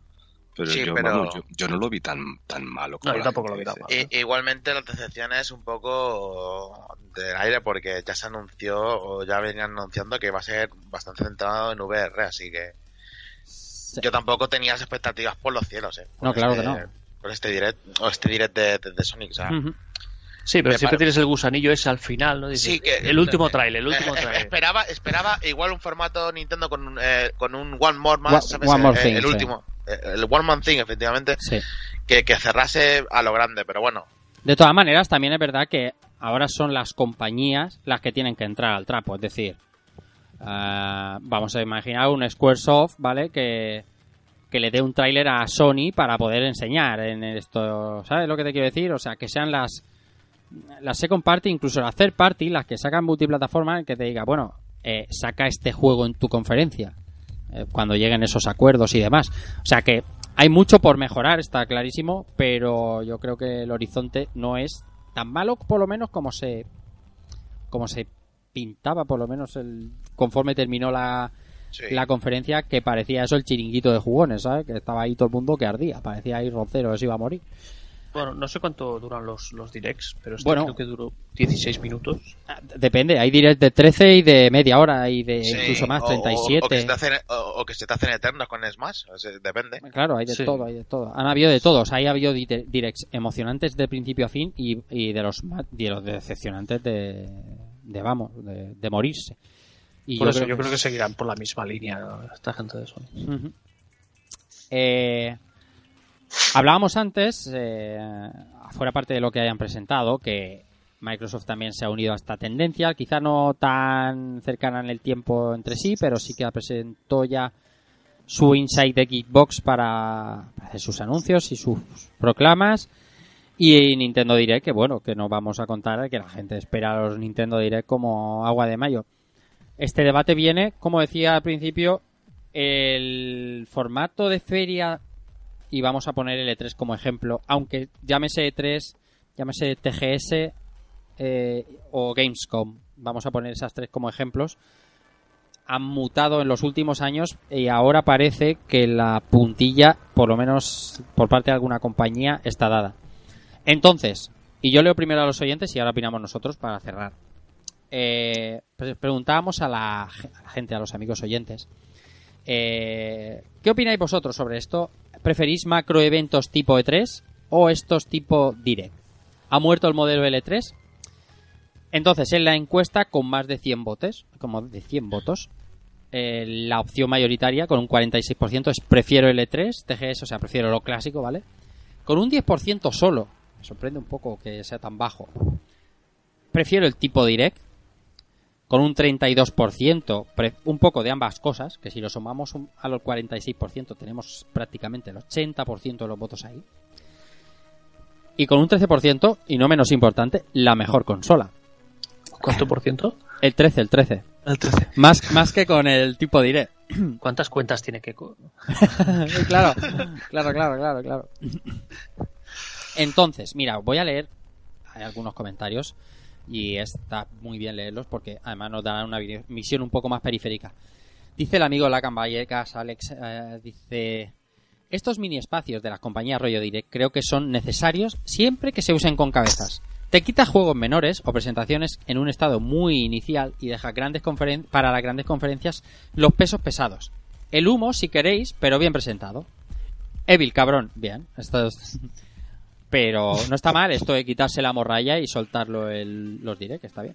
Pero, Sí, yo, pero- vamos, yo, yo no lo vi tan, tan malo. como No, yo la tampoco gente lo vi tan dice. malo. I- igualmente las decepciones un poco del aire porque ya se anunció o ya venían anunciando que va a ser bastante centrado en VR, así que yo tampoco tenía las expectativas por los cielos, eh. No, claro este- que no. Con este direct, o este direct de, de, de Sonic, o sea, Ujú. Sí, pero Me siempre tienes el gusanillo ese al final, ¿no? Dices, Sí, que- el último tráiler, el último (laughs) Eh, esperaba, esperaba igual un formato Nintendo con, un, eh, con un One More más, One- ¿sabes? One More Eh, Thing, el último. El One More Thing, efectivamente, Sí. que, que cerrase a lo grande, pero bueno. De todas maneras, también es verdad que ahora son las compañías las que tienen que entrar al trapo. Es decir, ah, vamos a imaginar un Squaresoft, ¿vale? Que, que le dé un tráiler a Sony para poder enseñar en esto. ¿Sabes lo que te quiero decir? O sea, que sean las las second party, incluso las third party, las que sacan multiplataforma, que te diga, bueno, eh, saca este juego en tu conferencia. Eh, cuando lleguen esos acuerdos y demás. O sea que hay mucho por mejorar, está clarísimo, pero yo creo que el horizonte no es tan malo, por lo menos como se como se pintaba, por lo menos el conforme terminó la, Sí. la conferencia, que parecía eso el chiringuito de jugones, ¿sabes? Que estaba ahí todo el mundo que ardía, parecía ahí roncero, se iba a morir. Bueno, no sé cuánto duran los, los directs, pero este Bueno. creo que duró 16 minutos. Ah, Depende, hay direct de 13 y de media hora y de Sí, incluso más, o- o- O, que 37. se te hacen, o, o que se te hacen eternos con Smash, o sea, depende. Claro, hay de Sí. todo, hay de todo. Han habido de todos. Ahí ha habido di- directs emocionantes de principio a fin y, y de los ma- de los decepcionantes de, de vamos, de, de morirse. Y Por eso yo creo que seguirán por la misma línea ¿no? esta gente de Sony. Eh, hablábamos antes, eh, fuera parte de lo que hayan presentado, que Microsoft también se ha unido a esta tendencia, quizá no tan cercana en el tiempo entre sí, pero sí que presentó ya su Inside de Geekbox para para hacer sus anuncios y sus proclamas. Y Nintendo Direct, que bueno, que no vamos a contar que la gente espera a los Nintendo Direct como agua de mayo. Este debate viene, como decía al principio, el formato de feria, y vamos a poner el E3 como ejemplo, aunque llámese E3, llámese TGS eh, o Gamescom, vamos a poner esas tres como ejemplos, han mutado en los últimos años y ahora parece que la puntilla, por lo menos por parte de alguna compañía, está dada. Entonces, y yo leo primero a los oyentes y ahora opinamos nosotros para cerrar. Eh, preguntábamos a la, a la gente, a los amigos oyentes, eh, ¿qué opináis vosotros sobre esto? ¿Preferís macroeventos tipo E3 o estos tipo Direct? ¿Ha muerto el modelo L3? Entonces, en la encuesta con más de 100 votos, como de 100 votos, eh, la opción mayoritaria con un 46% es prefiero el E3, TGS, o sea, prefiero lo clásico, ¿vale? Con un 10% solo, me sorprende un poco que sea tan bajo. Prefiero el tipo Direct, con un 32%, pre- un poco de ambas cosas, que si lo sumamos a los 46% tenemos prácticamente el 80% de los votos ahí. Y con un 13%, y no menos importante, la mejor consola. ¿Cuánto por ciento? El 13, el 13. El 13. Más, más que con el tipo direct. (clears throat) ¿Cuántas cuentas tiene que (laughs) claro, claro, claro, claro, claro. Entonces, mira, voy a leer hay algunos comentarios y está muy bien leerlos porque además nos darán una visión un poco más periférica. Dice el amigo Lacan Vallecas, Alex, eh, dice... Estos mini espacios de las compañías rollo direct creo que son necesarios siempre que se usen con cabezas. Te quita juegos menores o presentaciones en un estado muy inicial y deja grandes conferen- para las grandes conferencias los pesos pesados. El humo, si queréis, pero bien presentado. Evil, cabrón. Bien, esto es- Pero no está mal esto de quitarse la morralla y soltarlo el, los direct, está bien.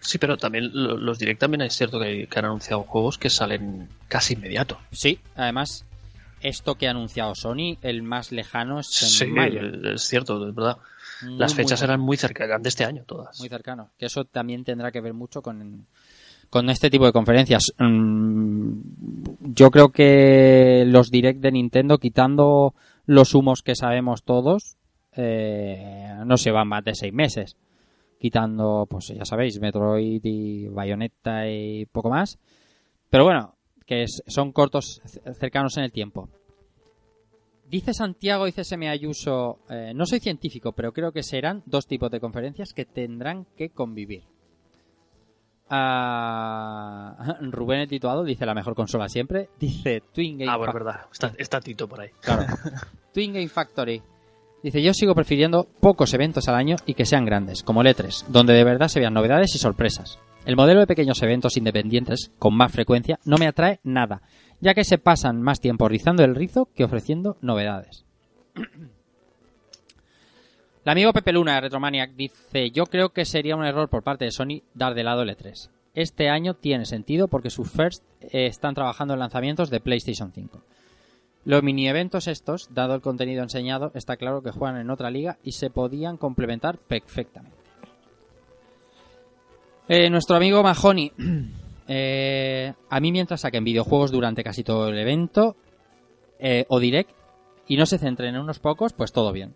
Sí, pero también lo- los direct también es cierto que, que han anunciado juegos que salen casi inmediato. Sí, además, esto que ha anunciado Sony, el más lejano es en Sí, mayo. es cierto, es verdad. Muy, Las fechas eran muy cerca, eran de este año todas. muy cercano. Que eso también tendrá que ver mucho con, con este tipo de conferencias. Mm, Yo creo que los direct de Nintendo, quitando los humos que sabemos todos, eh, no se van más de seis meses. Quitando, pues ya sabéis, Metroid y Bayonetta y poco más. Pero bueno, que son cortos, cercanos en el tiempo. Dice Santiago, dice Semi Ayuso, eh, no soy científico, pero creo que serán dos tipos de conferencias que tendrán que convivir. Ah, (laughs) Rubén el Tituado dice la mejor consola siempre. Dice Twin Game Ah, bueno, es Fac- verdad. Está, está Tito por ahí. Claro. (laughs) Twin Game Factory. Dice, yo sigo prefiriendo pocos eventos al año y que sean grandes, como E3, donde de verdad se vean novedades y sorpresas. El modelo de pequeños eventos independientes, con más frecuencia, no me atrae nada, ya que se pasan más tiempo rizando el rizo que ofreciendo novedades. (clears throat) El amigo Pepe Luna de Retromaniac dice, yo creo que sería un error por parte de Sony dar de lado el E3. Este año tiene sentido porque sus first eh, están trabajando en lanzamientos de PlayStation 5. Los mini eventos estos, dado el contenido enseñado, está claro que juegan en otra liga y se podían complementar perfectamente. Eh, nuestro amigo Mahoney. (clears throat) eh, a mí mientras saquen videojuegos durante casi todo el evento eh, o direct y no se centren en unos pocos, pues todo bien.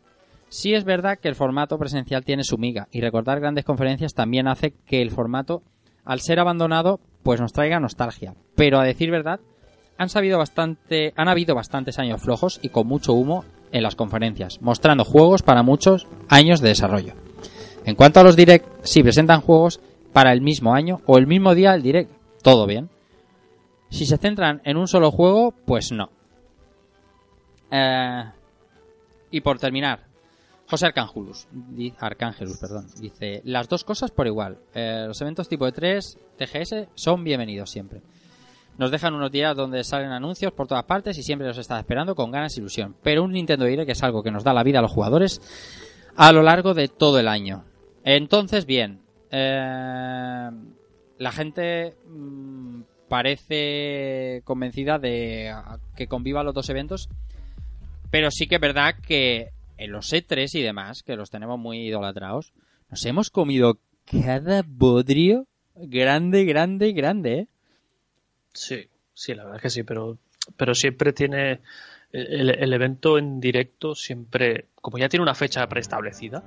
Sí es verdad que el formato presencial tiene su miga y recordar grandes conferencias también hace que el formato, al ser abandonado, pues nos traiga nostalgia. Pero a decir verdad, han sabido bastante, han habido bastantes años flojos y con mucho humo en las conferencias, mostrando juegos para muchos años de desarrollo. En cuanto a los direct, si presentan juegos para el mismo año o el mismo día el direct, todo bien. Si se centran en un solo juego, pues no. Eh, y por terminar, José Arcángelus, Arcángelus, perdón, dice las dos cosas por igual. Eh, los eventos tipo E3, TGS son bienvenidos siempre. Nos dejan unos días donde salen anuncios por todas partes y siempre los está esperando con ganas e ilusión. Pero un Nintendo Direct es algo que nos da la vida a los jugadores a lo largo de todo el año. Entonces, bien, eh, la gente mm, parece convencida de que convivan los dos eventos, pero sí que es verdad que en los E3 y demás, que los tenemos muy idolatrados, nos hemos comido cada bodrio grande, grande, grande, ¿eh? Sí, sí, la verdad es que sí, pero pero siempre tiene el, el evento en directo siempre, como ya tiene una fecha preestablecida,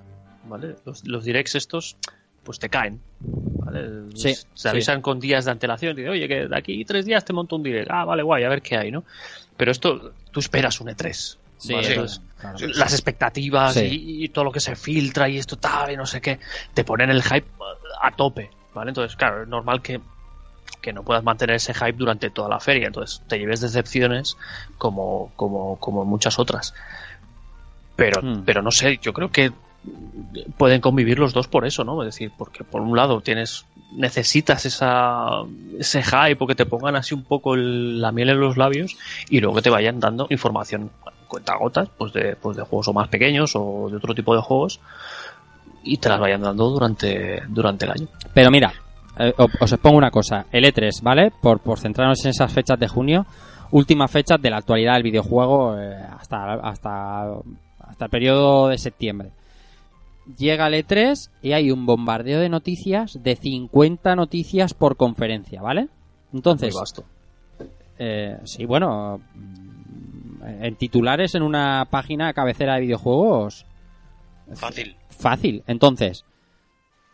¿vale? Los, los directs estos, pues te caen, ¿vale? Sí, se sí. avisan con días de antelación, y dicen, oye, que de aquí tres días te monto un direct, ah, vale, guay, a ver qué hay, ¿no? Pero esto, tú esperas un E3. Sí, ¿vale? sí, Entonces, claro. las expectativas Sí. y, y todo lo que se filtra y esto tal y no sé qué, te ponen el hype a tope, ¿vale? Entonces, claro, es normal que, que no puedas mantener ese hype durante toda la feria, entonces te lleves decepciones como, como, como muchas otras. Pero, Mm. pero no sé, yo creo que pueden convivir los dos por eso, ¿no? Es decir, porque por un lado tienes necesitas esa ese hype o que te pongan así un poco el- la miel en los labios y luego que te vayan dando información cuenta gotas pues de, pues de juegos o más pequeños o de otro tipo de juegos y te las vayan dando durante durante el año. Pero mira, eh, os expongo una cosa. El E3, ¿vale? Por, por centrarnos en esas fechas de junio, últimas fechas de la actualidad del videojuego eh, hasta, hasta, hasta el periodo de septiembre. Llega el E3 y hay un bombardeo de noticias de 50 noticias por conferencia, ¿vale? Entonces, Muy vasto. eh, sí, bueno, en titulares en una página cabecera de videojuegos, Fácil. fácil. Entonces,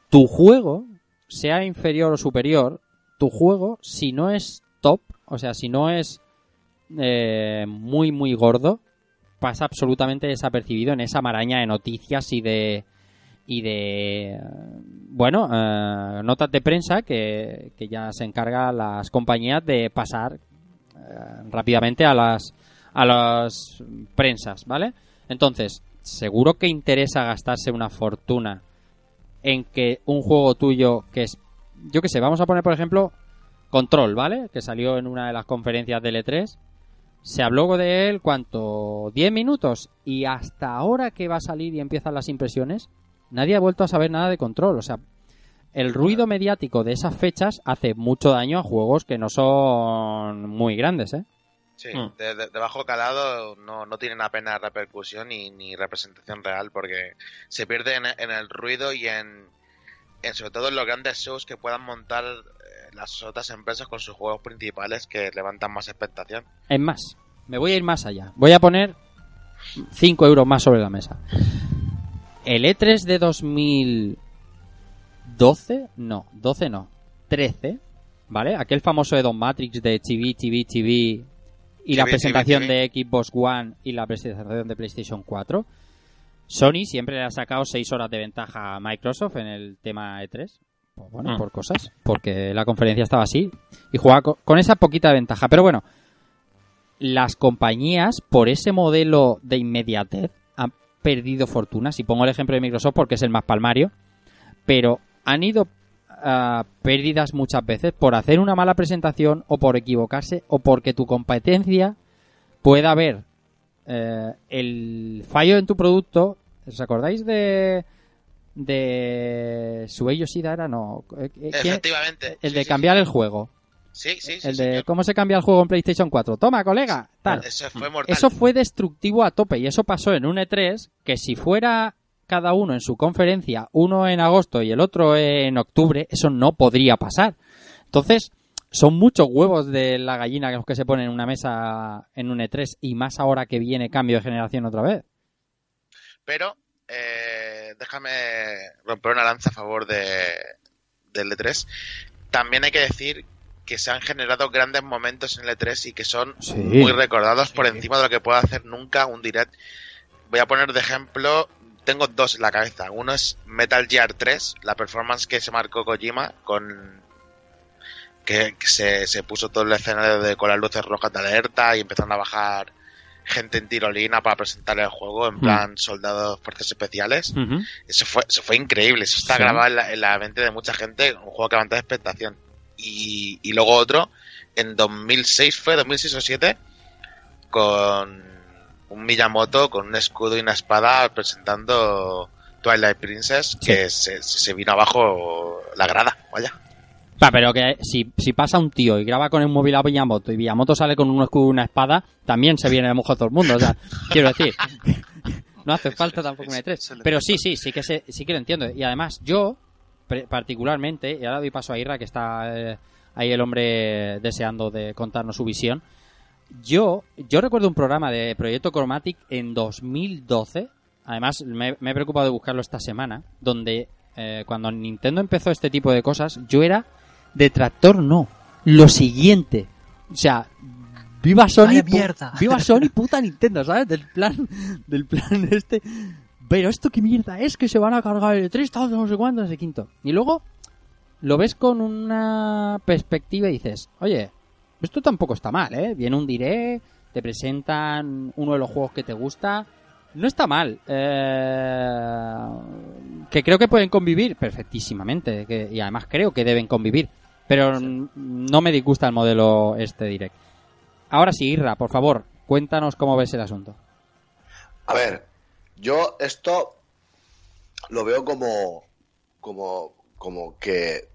tu juego, sea inferior o superior, tu juego, si no es top, o sea, si no es eh, muy, muy gordo, pasa absolutamente desapercibido en esa maraña de noticias y de y de eh, bueno eh, notas de prensa que, que ya se encarga las compañías de pasar eh, rápidamente a las a las prensas vale entonces seguro que interesa gastarse una fortuna en que un juego tuyo que es yo que sé vamos a poner por ejemplo Control vale que salió en una de las conferencias del E3 se habló de él, ¿cuánto? 10 minutos. Y hasta ahora que va a salir y empiezan las impresiones, nadie ha vuelto a saber nada de control. O sea, el ruido mediático de esas fechas hace mucho daño a juegos que no son muy grandes, ¿eh? Sí, Mm. de, de- de bajo calado no, no tienen apenas repercusión ni, ni representación real porque se pierde en, en el ruido y en, en sobre todo en los grandes shows que puedan montar eh, las otras empresas con sus juegos principales que levantan más expectación. Es más, me voy a ir más allá. Voy a poner 5 euros más sobre la mesa. El E3 de 2012, no, 12 no, 13, ¿vale? Aquel famoso de Don Matrix de TV, TV, TV y la presentación de Xbox One y la presentación de PlayStation 4. Sony siempre le ha sacado 6 horas de ventaja a Microsoft en el tema E3. Pues bueno, Mm. por cosas. Porque la conferencia estaba así. Y jugaba co- con esa poquita ventaja. Pero bueno, las compañías, por ese modelo de inmediatez, han perdido fortunas. Y pongo el ejemplo de Microsoft porque es el más palmario. Pero han ido a pérdidas muchas veces por hacer una mala presentación o por equivocarse o porque tu competencia pueda ver eh, el fallo en tu producto. ¿Os acordáis de de Suei Yoshida era no Eh, eh. Efectivamente. el sí, de sí, cambiar el juego Sí, sí, sí. el de señor. cómo se cambia el juego en PlayStation 4 toma colega tal Eso fue mortal. eso fue destructivo a tope y eso pasó en un E3 que si fuera cada uno en su conferencia, uno en agosto y el otro en octubre, eso no podría pasar. Entonces, son muchos huevos de la gallina los que se ponen en una mesa en un E3 y más ahora que viene cambio de generación otra vez. Pero eh, déjame romper una lanza a favor de, del E3. También hay que decir que se han generado grandes momentos en el E3 y que son Sí. muy recordados por encima de lo que puede hacer nunca un direct. Voy a poner de ejemplo, tengo dos en la cabeza. Uno es Metal Gear 3, la performance que se marcó Kojima con que, que se, se puso todo el escenario de, con las luces rojas de alerta y empezaron a bajar gente en tirolina para presentar el juego en Mm. plan soldados fuerzas especiales. Eso fue, eso fue increíble. Eso está Sí. grabado en la, en la mente de mucha gente. Un juego que levanta expectación. Y, y luego otro, en 2006 fue, 2006 o 2007, con un Miyamoto con un escudo y una espada presentando Twilight Princess, que se, se vino abajo la grada. Vaya. Va, pero que si, si pasa un tío y graba con el móvil a Villamoto y Villamoto sale con un escudo y una espada, también se viene de mojo todo el mundo. O sea, (laughs) quiero decir, (laughs) no hace falta tampoco un E3. Pero sí, sí, sí que, se, sí que lo entiendo. Y además, yo, pre- particularmente, y ahora doy paso a Irra, que está eh, ahí el hombre deseando de contarnos su visión. Yo, yo recuerdo un programa de Proyecto Chromatic en 2012. Además, me, me he preocupado de buscarlo esta semana. Donde eh, cuando Nintendo empezó este tipo de cosas, yo era detractor, no. Lo siguiente. O sea, viva Sony. Mierda. (laughs) Viva Sony, (laughs) puta Nintendo, ¿sabes? Del plan, del plan (laughs) este. Pero esto qué mierda es que se van a cargar el 3, tal, no sé cuánto, no sé quinto. Y luego lo ves con una perspectiva y dices, oye, esto tampoco está mal, ¿eh? Viene un direct, te presentan uno de los juegos que te gusta. No está mal. Eh, que creo que pueden convivir perfectísimamente. que- y además creo que deben convivir. Pero no me disgusta el modelo este direct. Ahora sí, Irra, por favor, cuéntanos cómo ves el asunto. A ver, yo esto lo veo como, como, como que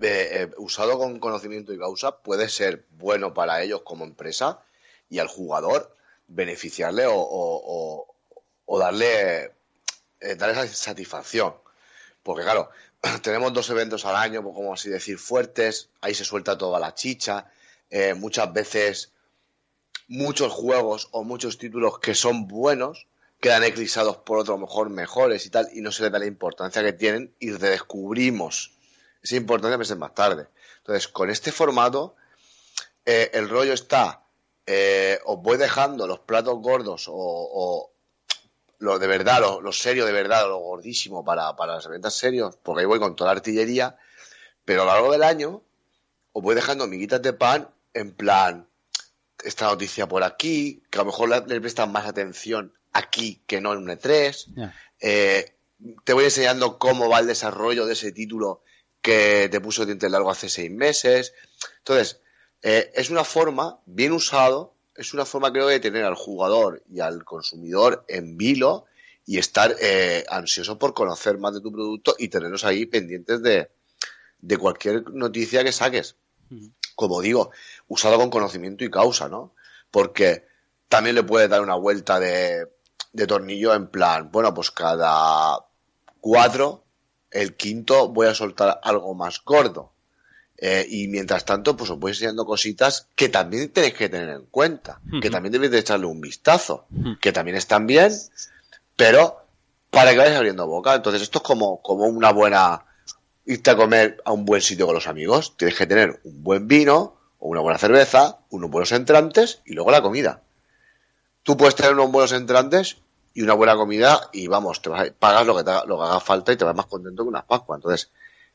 eh, eh, usado con conocimiento y causa puede ser bueno para ellos como empresa y al jugador beneficiarle o, o- darle, eh, darle satisfacción. Porque claro, (clears throat) tenemos dos eventos al año, pues, como así decir, fuertes, ahí se suelta toda la chicha, muchas veces muchos juegos o muchos títulos que son buenos quedan eclipsados por otros mejor mejores y tal y no se les da la importancia que tienen y redescubrimos esa importancia meses más tarde. Entonces, con este formato, eh, el rollo está, eh, os voy dejando los platos gordos o, o lo de verdad, lo, lo serio de verdad, lo gordísimo para, para las ventas serios, porque ahí voy con toda la artillería, pero a lo largo del año os voy dejando miguitas de pan en plan, esta noticia por aquí, que a lo mejor le, prestan más atención aquí que no en un E3. Ya. Eh, te voy enseñando cómo va el desarrollo de ese título que te puso dientes largo hace seis meses. Entonces, eh, es una forma, bien usado, es una forma creo de tener al jugador y al consumidor en vilo y estar eh, ansioso por conocer más de tu producto y tenerlos ahí pendientes de, de cualquier noticia que saques. Como digo, usado con conocimiento y causa, ¿no? Porque también le puedes dar una vuelta de, de tornillo en plan, bueno, pues cada cuatro, el quinto voy a soltar algo más gordo. Eh, y mientras tanto, pues os voy enseñando cositas que también tenéis que tener en cuenta, que también debéis de echarle un vistazo, que también están bien, pero para que vayáis abriendo boca. Entonces esto es como, como una buena, irte a comer a un buen sitio con los amigos. Tienes que tener un buen vino, o una buena cerveza, unos buenos entrantes y luego la comida. Tú puedes tener unos buenos entrantes y una buena comida y vamos, te vas pagas lo que, te lo que haga falta y te vas más contento que unas Pascuas. Entonces,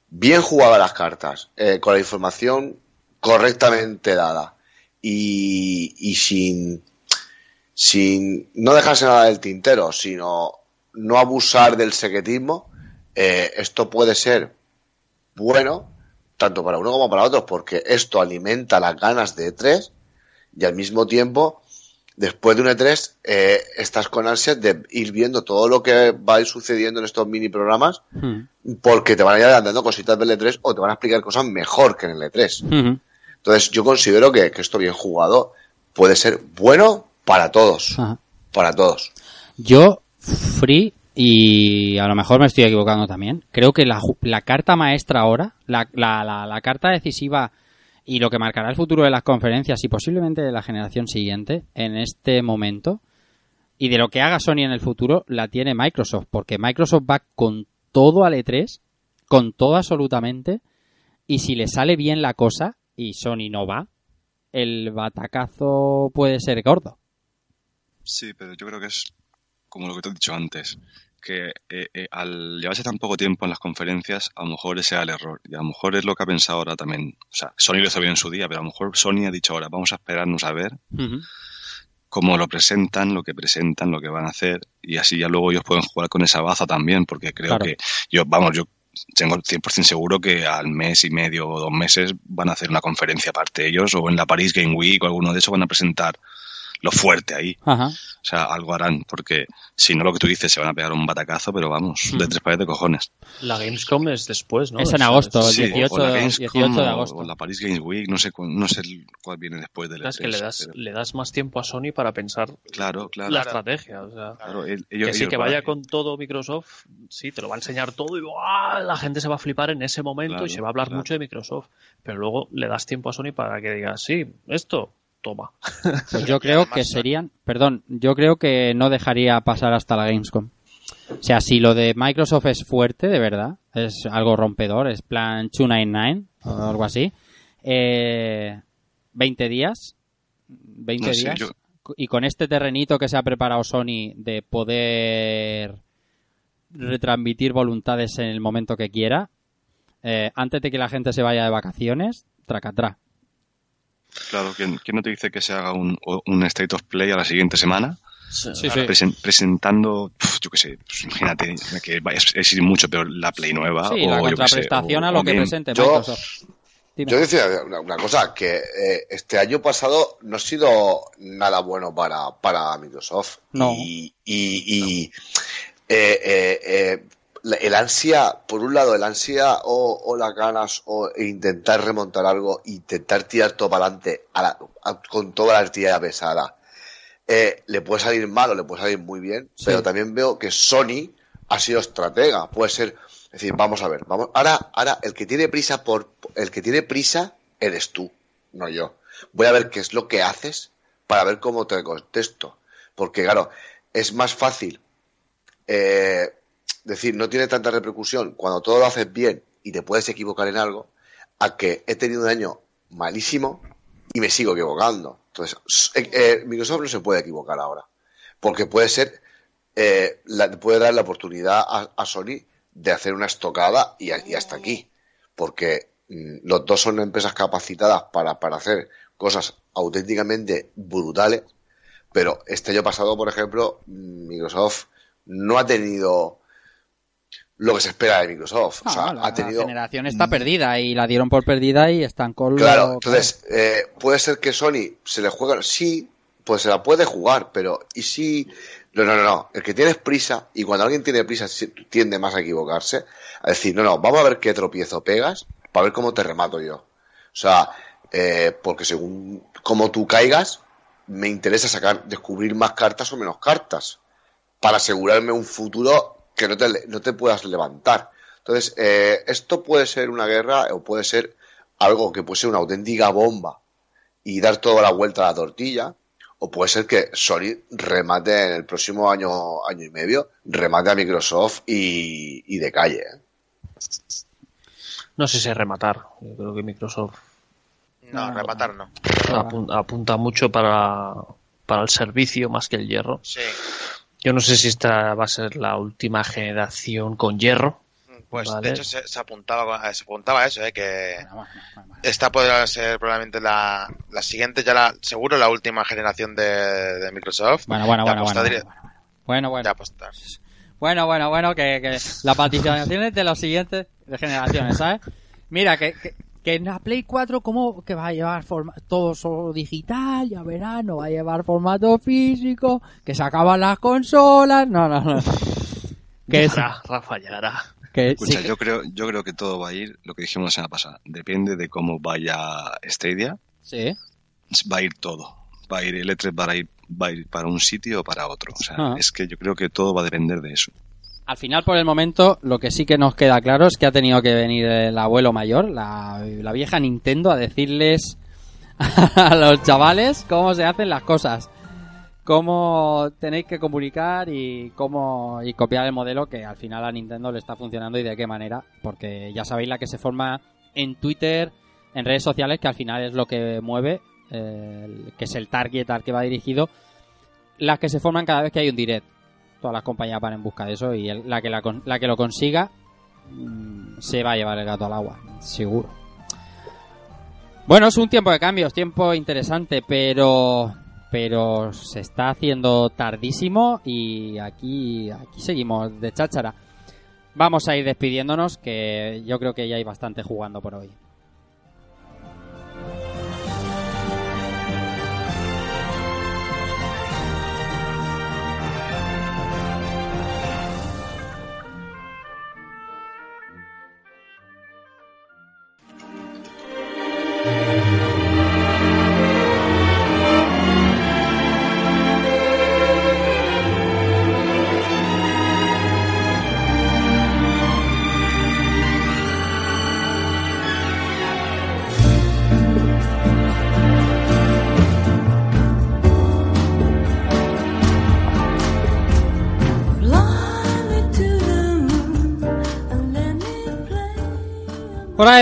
bien jugadas las cartas, eh, con la información correctamente dada y, y sin, sin no dejarse nada del tintero, sino no abusar del secretismo, eh, esto puede ser bueno tanto para uno como para otro, porque esto alimenta las ganas de E3 y al mismo tiempo, después de un E3, eh, estás con ansias de ir viendo todo lo que va a ir sucediendo en estos mini programas, Hmm. porque te van a ir dando cositas del E3 o te van a explicar cosas mejor que en el E3. Ujú. Entonces, yo considero que, que esto bien jugado puede ser bueno para todos. Ajá. Para todos. Yo, Free, y a lo mejor me estoy equivocando también, creo que la, la carta maestra ahora, la, la, la carta decisiva y lo que marcará el futuro de las conferencias y posiblemente de la generación siguiente en este momento y de lo que haga Sony en el futuro la tiene Microsoft, porque Microsoft va con todo al E3, con todo absolutamente, y si le sale bien la cosa y Sony no va, el batacazo puede ser gordo. Sí, pero yo creo que es como lo que te he dicho antes, que eh, eh, al llevarse tan poco tiempo en las conferencias, a lo mejor ese era el error. Y a lo mejor es lo que ha pensado ahora también. O sea, Sony lo hizo bien en su día, pero a lo mejor Sony ha dicho ahora, vamos a esperarnos a ver cómo lo presentan, lo que presentan, lo que van a hacer, y así ya luego ellos pueden jugar con esa baza también, porque creo Claro. que yo, vamos, yo tengo 100% seguro que al mes y medio o dos meses van a hacer una conferencia aparte ellos, o en la Paris Game Week o alguno de esos van a presentar lo fuerte ahí. Ajá. O sea, algo harán, porque si no lo que tú dices, se van a pegar un batacazo, pero vamos, Mm. de tres pares de cojones. La Gamescom es después, ¿no? Es en agosto, el Sí, 18, o la Gamescom, 18 de agosto. O la Paris Games Week, no sé, no sé cuál viene después del Es que le das, pero- le das más tiempo a Sony para pensar Claro, claro. la claro, estrategia. O sea, el- ellos- que sí, ellos que vaya con todo Microsoft, sí, te lo va a enseñar todo y ¡buah! la gente se va a flipar en ese momento Claro, y se va a hablar claro. mucho de Microsoft. Pero luego le das tiempo a Sony para que diga, sí, esto, toma. Pues yo (laughs) creo que serían, perdón, yo creo que no dejaría pasar hasta la Gamescom. O sea, si lo de Microsoft es fuerte, de verdad, es algo rompedor, es plan 299 o algo así, eh, 20 días, 20 No sé, días, yo- y con este terrenito que se ha preparado Sony de poder retransmitir voluntades en el momento que quiera, eh, antes de que la gente se vaya de vacaciones, tracatrá. Claro, ¿quién, quién no te dice que se haga un, un State of Play a la siguiente semana? Sí, Presen- presentando, yo qué sé, pues imagínate, que vaya- es, es mucho, pero la Play nueva. Sí, o la yo contraprestación o- a lo que presente Yo- Microsoft. Dime. Yo decía una, una cosa, que eh, este año pasado no ha sido nada bueno para, para Microsoft. No. Y, y, y, eh, eh, eh, el ansia, por un lado, el ansia o, o las ganas o intentar remontar algo, intentar tirar todo para adelante a la- a- con toda la artillería pesada. Eh, le puede salir mal o le puede salir muy bien, Sí. pero también veo que Sony ha sido estratega. Puede ser, es decir, vamos a ver, vamos, ahora, ahora el que tiene prisa por, el que tiene prisa eres tú, no yo. Voy a ver qué es lo que haces para ver cómo te contesto, porque claro, es más fácil eh, decir, no tiene tanta repercusión cuando todo lo haces bien y te puedes equivocar en algo, a que he tenido un año malísimo y me sigo equivocando. Entonces, eh, eh, Microsoft no se puede equivocar ahora, porque puede ser, eh, la- puede dar la oportunidad a, Sony de hacer una estocada y hasta aquí, porque mm, los dos son empresas capacitadas para, para hacer cosas auténticamente brutales, pero este año pasado, por ejemplo, mm, Microsoft no ha tenido lo que se espera de Microsoft. o sea, la, ha tenido generación está perdida y la dieron por perdida y están con Claro, lo- entonces, eh, puede ser que Sony se le juega, sí, pues se la puede jugar, pero ¿y si? No, no, no, no, el que tienes prisa, y cuando alguien tiene prisa tiende más a equivocarse, a decir, no, no, vamos a ver qué tropiezo pegas, para ver cómo te remato yo. O sea, eh, porque según cómo tú caigas, me interesa sacar, descubrir más cartas o menos cartas, para asegurarme un futuro que no te, no te puedas levantar. Entonces, eh, esto puede ser una guerra o puede ser algo que puede ser una auténtica bomba y dar toda la vuelta a la tortilla, o puede ser que Sony remate en el próximo año, año y medio, remate a Microsoft y, y de calle. ¿eh? No sé si es rematar. Yo creo que Microsoft No, No, rematar no. apun- apunta mucho para, para el servicio más que el hierro. Sí. Yo no sé si esta va a ser la última generación con hierro. Pues Vale. de hecho se, se apuntaba se apuntaba a eso, eh, que Bueno, bueno, bueno, bueno. esta podrá ser probablemente la, la siguiente, ya la, seguro la última generación de, de Microsoft. Bueno, bueno, bueno, bueno, apostar bueno, bueno, bueno, De bueno, apostar. bueno, bueno, bueno, que, que la participación es de los siguientes generaciones, ¿sabes? Mira, que, que, que en la Play 4, ¿cómo que va a llevar forma todo solo digital? Ya verán, no va a llevar formato físico, que se acaban las consolas, no, no, no. Que, es- Rafa, llegará. que Escucha, sí, yo creo, yo creo que todo va a ir, lo que dijimos la semana pasada, depende de cómo vaya Stadia, sí, va a ir todo. Va a ir el E3 va a ir, va a ir para un sitio o para otro. O sea, Ah. es que yo creo que todo va a depender de eso. Al final, por el momento, lo que sí que nos queda claro es que ha tenido que venir el abuelo mayor, la, vieja Nintendo, a decirles (laughs) a los chavales cómo se hacen las cosas, cómo tenéis que comunicar y cómo y copiar el modelo que al final a Nintendo le está funcionando y de qué manera, porque ya sabéis la que se forma en Twitter, en redes sociales, que al final es lo que mueve, eh, que es el target al que va dirigido, las que se forman cada vez que hay un direct todas las compañías van en busca de eso y la que la, la que lo consiga mm, se va a llevar el gato al agua, seguro. Bueno, es un tiempo de cambios, tiempo interesante, pero pero se está haciendo tardísimo y aquí aquí seguimos de cháchara. Vamos a ir despidiéndonos que yo creo que ya hay bastante jugando por hoy.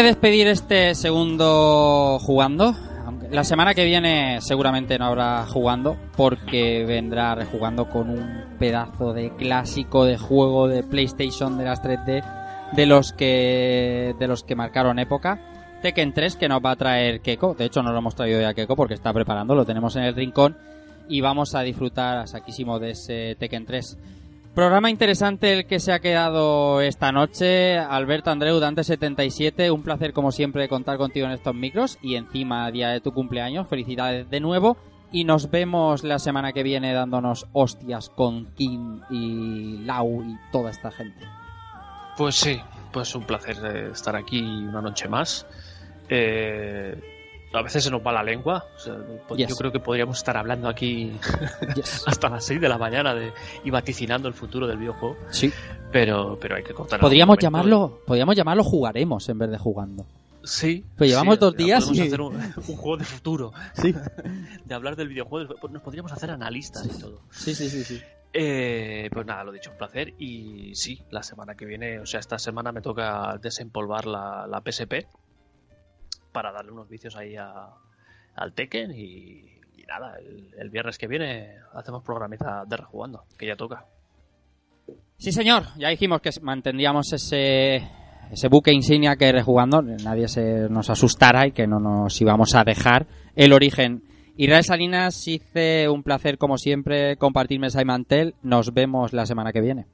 De despedir este segundo jugando. La semana que viene seguramente no habrá jugando porque vendrá rejugando con un pedazo de clásico de juego de PlayStation de las 3D de los que de los que marcaron época. Tekken 3 que nos va a traer Keiko. De hecho no lo hemos traído ya Keiko porque está preparando, lo tenemos en el rincón y vamos a disfrutar a saquísimo de ese Tekken 3. Programa interesante el que se ha quedado esta noche. Alberto Andreu, Dante77, un placer como siempre contar contigo en estos micros y encima día de tu cumpleaños. Felicidades de nuevo y nos vemos la semana que viene dándonos hostias con Kim y Lau y toda esta gente. Pues sí, pues un placer eh, estar aquí una noche más. Eh, a veces se nos va la lengua. o sea, po- Yes. Yo creo que podríamos estar hablando aquí Yes. (laughs) hasta las 6 de la mañana de, y vaticinando el futuro del videojuego. Sí. Pero, pero hay que cortar. Podríamos llamarlo, podríamos llamarlo jugaremos en vez de jugando. Sí. Pues llevamos sí, dos ya días podemos y- hacer un, (laughs) un juego de futuro. Sí. (laughs) De hablar del videojuego. Pues Nos podríamos hacer analistas y todo. Sí, sí, sí, sí. Eh, pues nada, lo dicho, un placer. Y sí, la semana que viene, o sea, esta semana me toca desempolvar la, la PSP para darle unos vicios ahí al Tekken. Y, nada, el, viernes que viene hacemos programiza de rejugando, que ya toca. Sí, señor. Ya dijimos que mantendríamos ese, ese buque insignia que rejugando nadie se nos asustara y que no nos íbamos a dejar el origen. Israel Salinas, hice un placer como siempre compartir mesa y mantel. Nos vemos la semana que viene.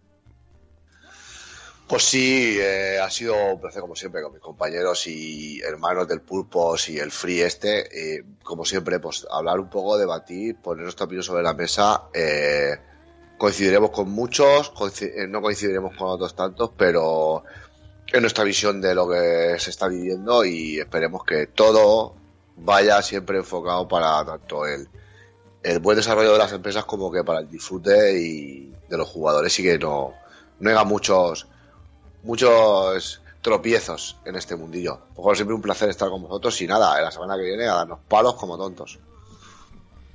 Pues sí, eh, ha sido un placer como siempre con mis compañeros y hermanos del Pulpos y el Free este. eh, como siempre, pues hablar un poco, debatir, poner nuestra opinión sobre la mesa. eh, coincidiremos con muchos, coinci- eh, no coincidiremos con otros tantos, pero es nuestra visión de lo que se está viviendo y esperemos que todo vaya siempre enfocado para tanto el, el buen desarrollo de las empresas como que para el disfrute y de los jugadores y que no, no haya muchos muchos tropiezos en este mundillo. Por favor, siempre un placer estar con vosotros y nada, la semana que viene a darnos palos como tontos.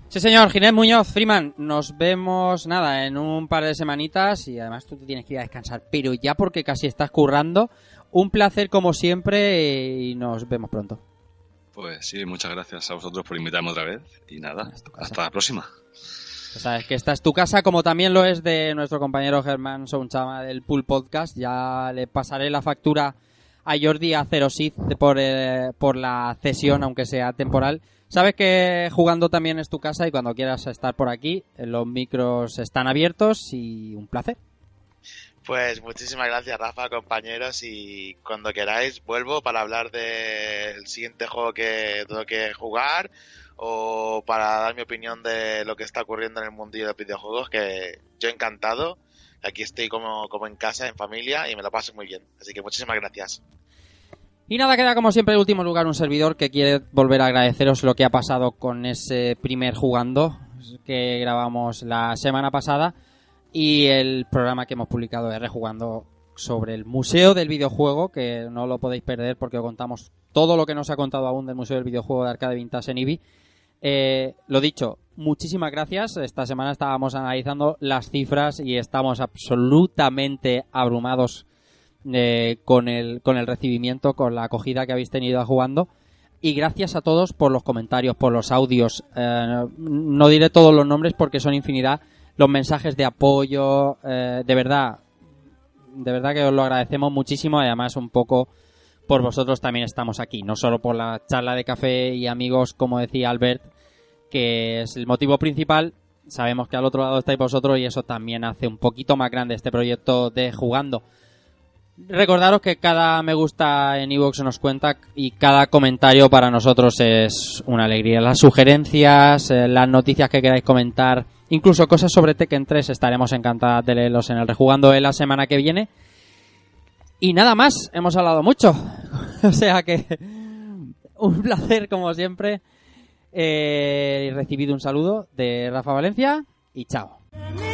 Sí, señor. Ginés Muñoz, Freeman, nos vemos, nada, en un par de semanitas y además tú te tienes que ir a descansar, pero ya porque casi estás currando. Un placer como siempre y nos vemos pronto. Pues sí, muchas gracias a vosotros por invitarme otra vez. Y nada, hasta la próxima. Ya sabes que esta es tu casa, como también lo es de nuestro compañero Germán Sounchama del Pool Podcast. Ya le pasaré la factura a Jordi a Sith por, eh, por la cesión, aunque sea temporal. Sabes que jugando también es tu casa y cuando quieras estar por aquí, eh, los micros están abiertos y un placer. Pues muchísimas gracias, Rafa, compañeros, y cuando queráis vuelvo para hablar del siguiente juego que tengo que jugar o para dar mi opinión de lo que está ocurriendo en el mundillo de los videojuegos, que yo encantado. Aquí estoy como, como en casa, en familia, y me lo paso muy bien. Así que muchísimas gracias. Y nada, queda como siempre en último lugar un servidor que quiere volver a agradeceros lo que ha pasado con ese primer jugando que grabamos la semana pasada y el programa que hemos publicado de Rejugando sobre el Museo del Videojuego, que no lo podéis perder porque os contamos todo lo que nos ha contado aún del Museo del Videojuego de Arcade Vintage en IBI. Eh, lo dicho, muchísimas gracias. Esta semana estábamos analizando las cifras y estamos absolutamente abrumados eh, con, el, con el recibimiento, con la acogida que habéis tenido jugando. Y gracias a todos por los comentarios, por los audios. Eh, no diré todos los nombres porque son infinidad. Los mensajes de apoyo, eh, de verdad, de verdad que os lo agradecemos muchísimo. Además, un poco por vosotros también estamos aquí. No solo por la charla de café y amigos, como decía Albert, que es el motivo principal. Sabemos que al otro lado estáis vosotros y eso también hace un poquito más grande este proyecto de jugando. Recordaros que cada me gusta en iVoox nos cuenta y cada comentario para nosotros es una alegría. Las sugerencias, eh, las noticias que queráis comentar, incluso cosas sobre Tekken 3, estaremos encantadas de leerlos en el Rejugando de la semana que viene. Y nada más, hemos hablado mucho. (laughs) o sea que un placer como siempre. Eh, recibido un saludo de Rafa Valencia y chao.「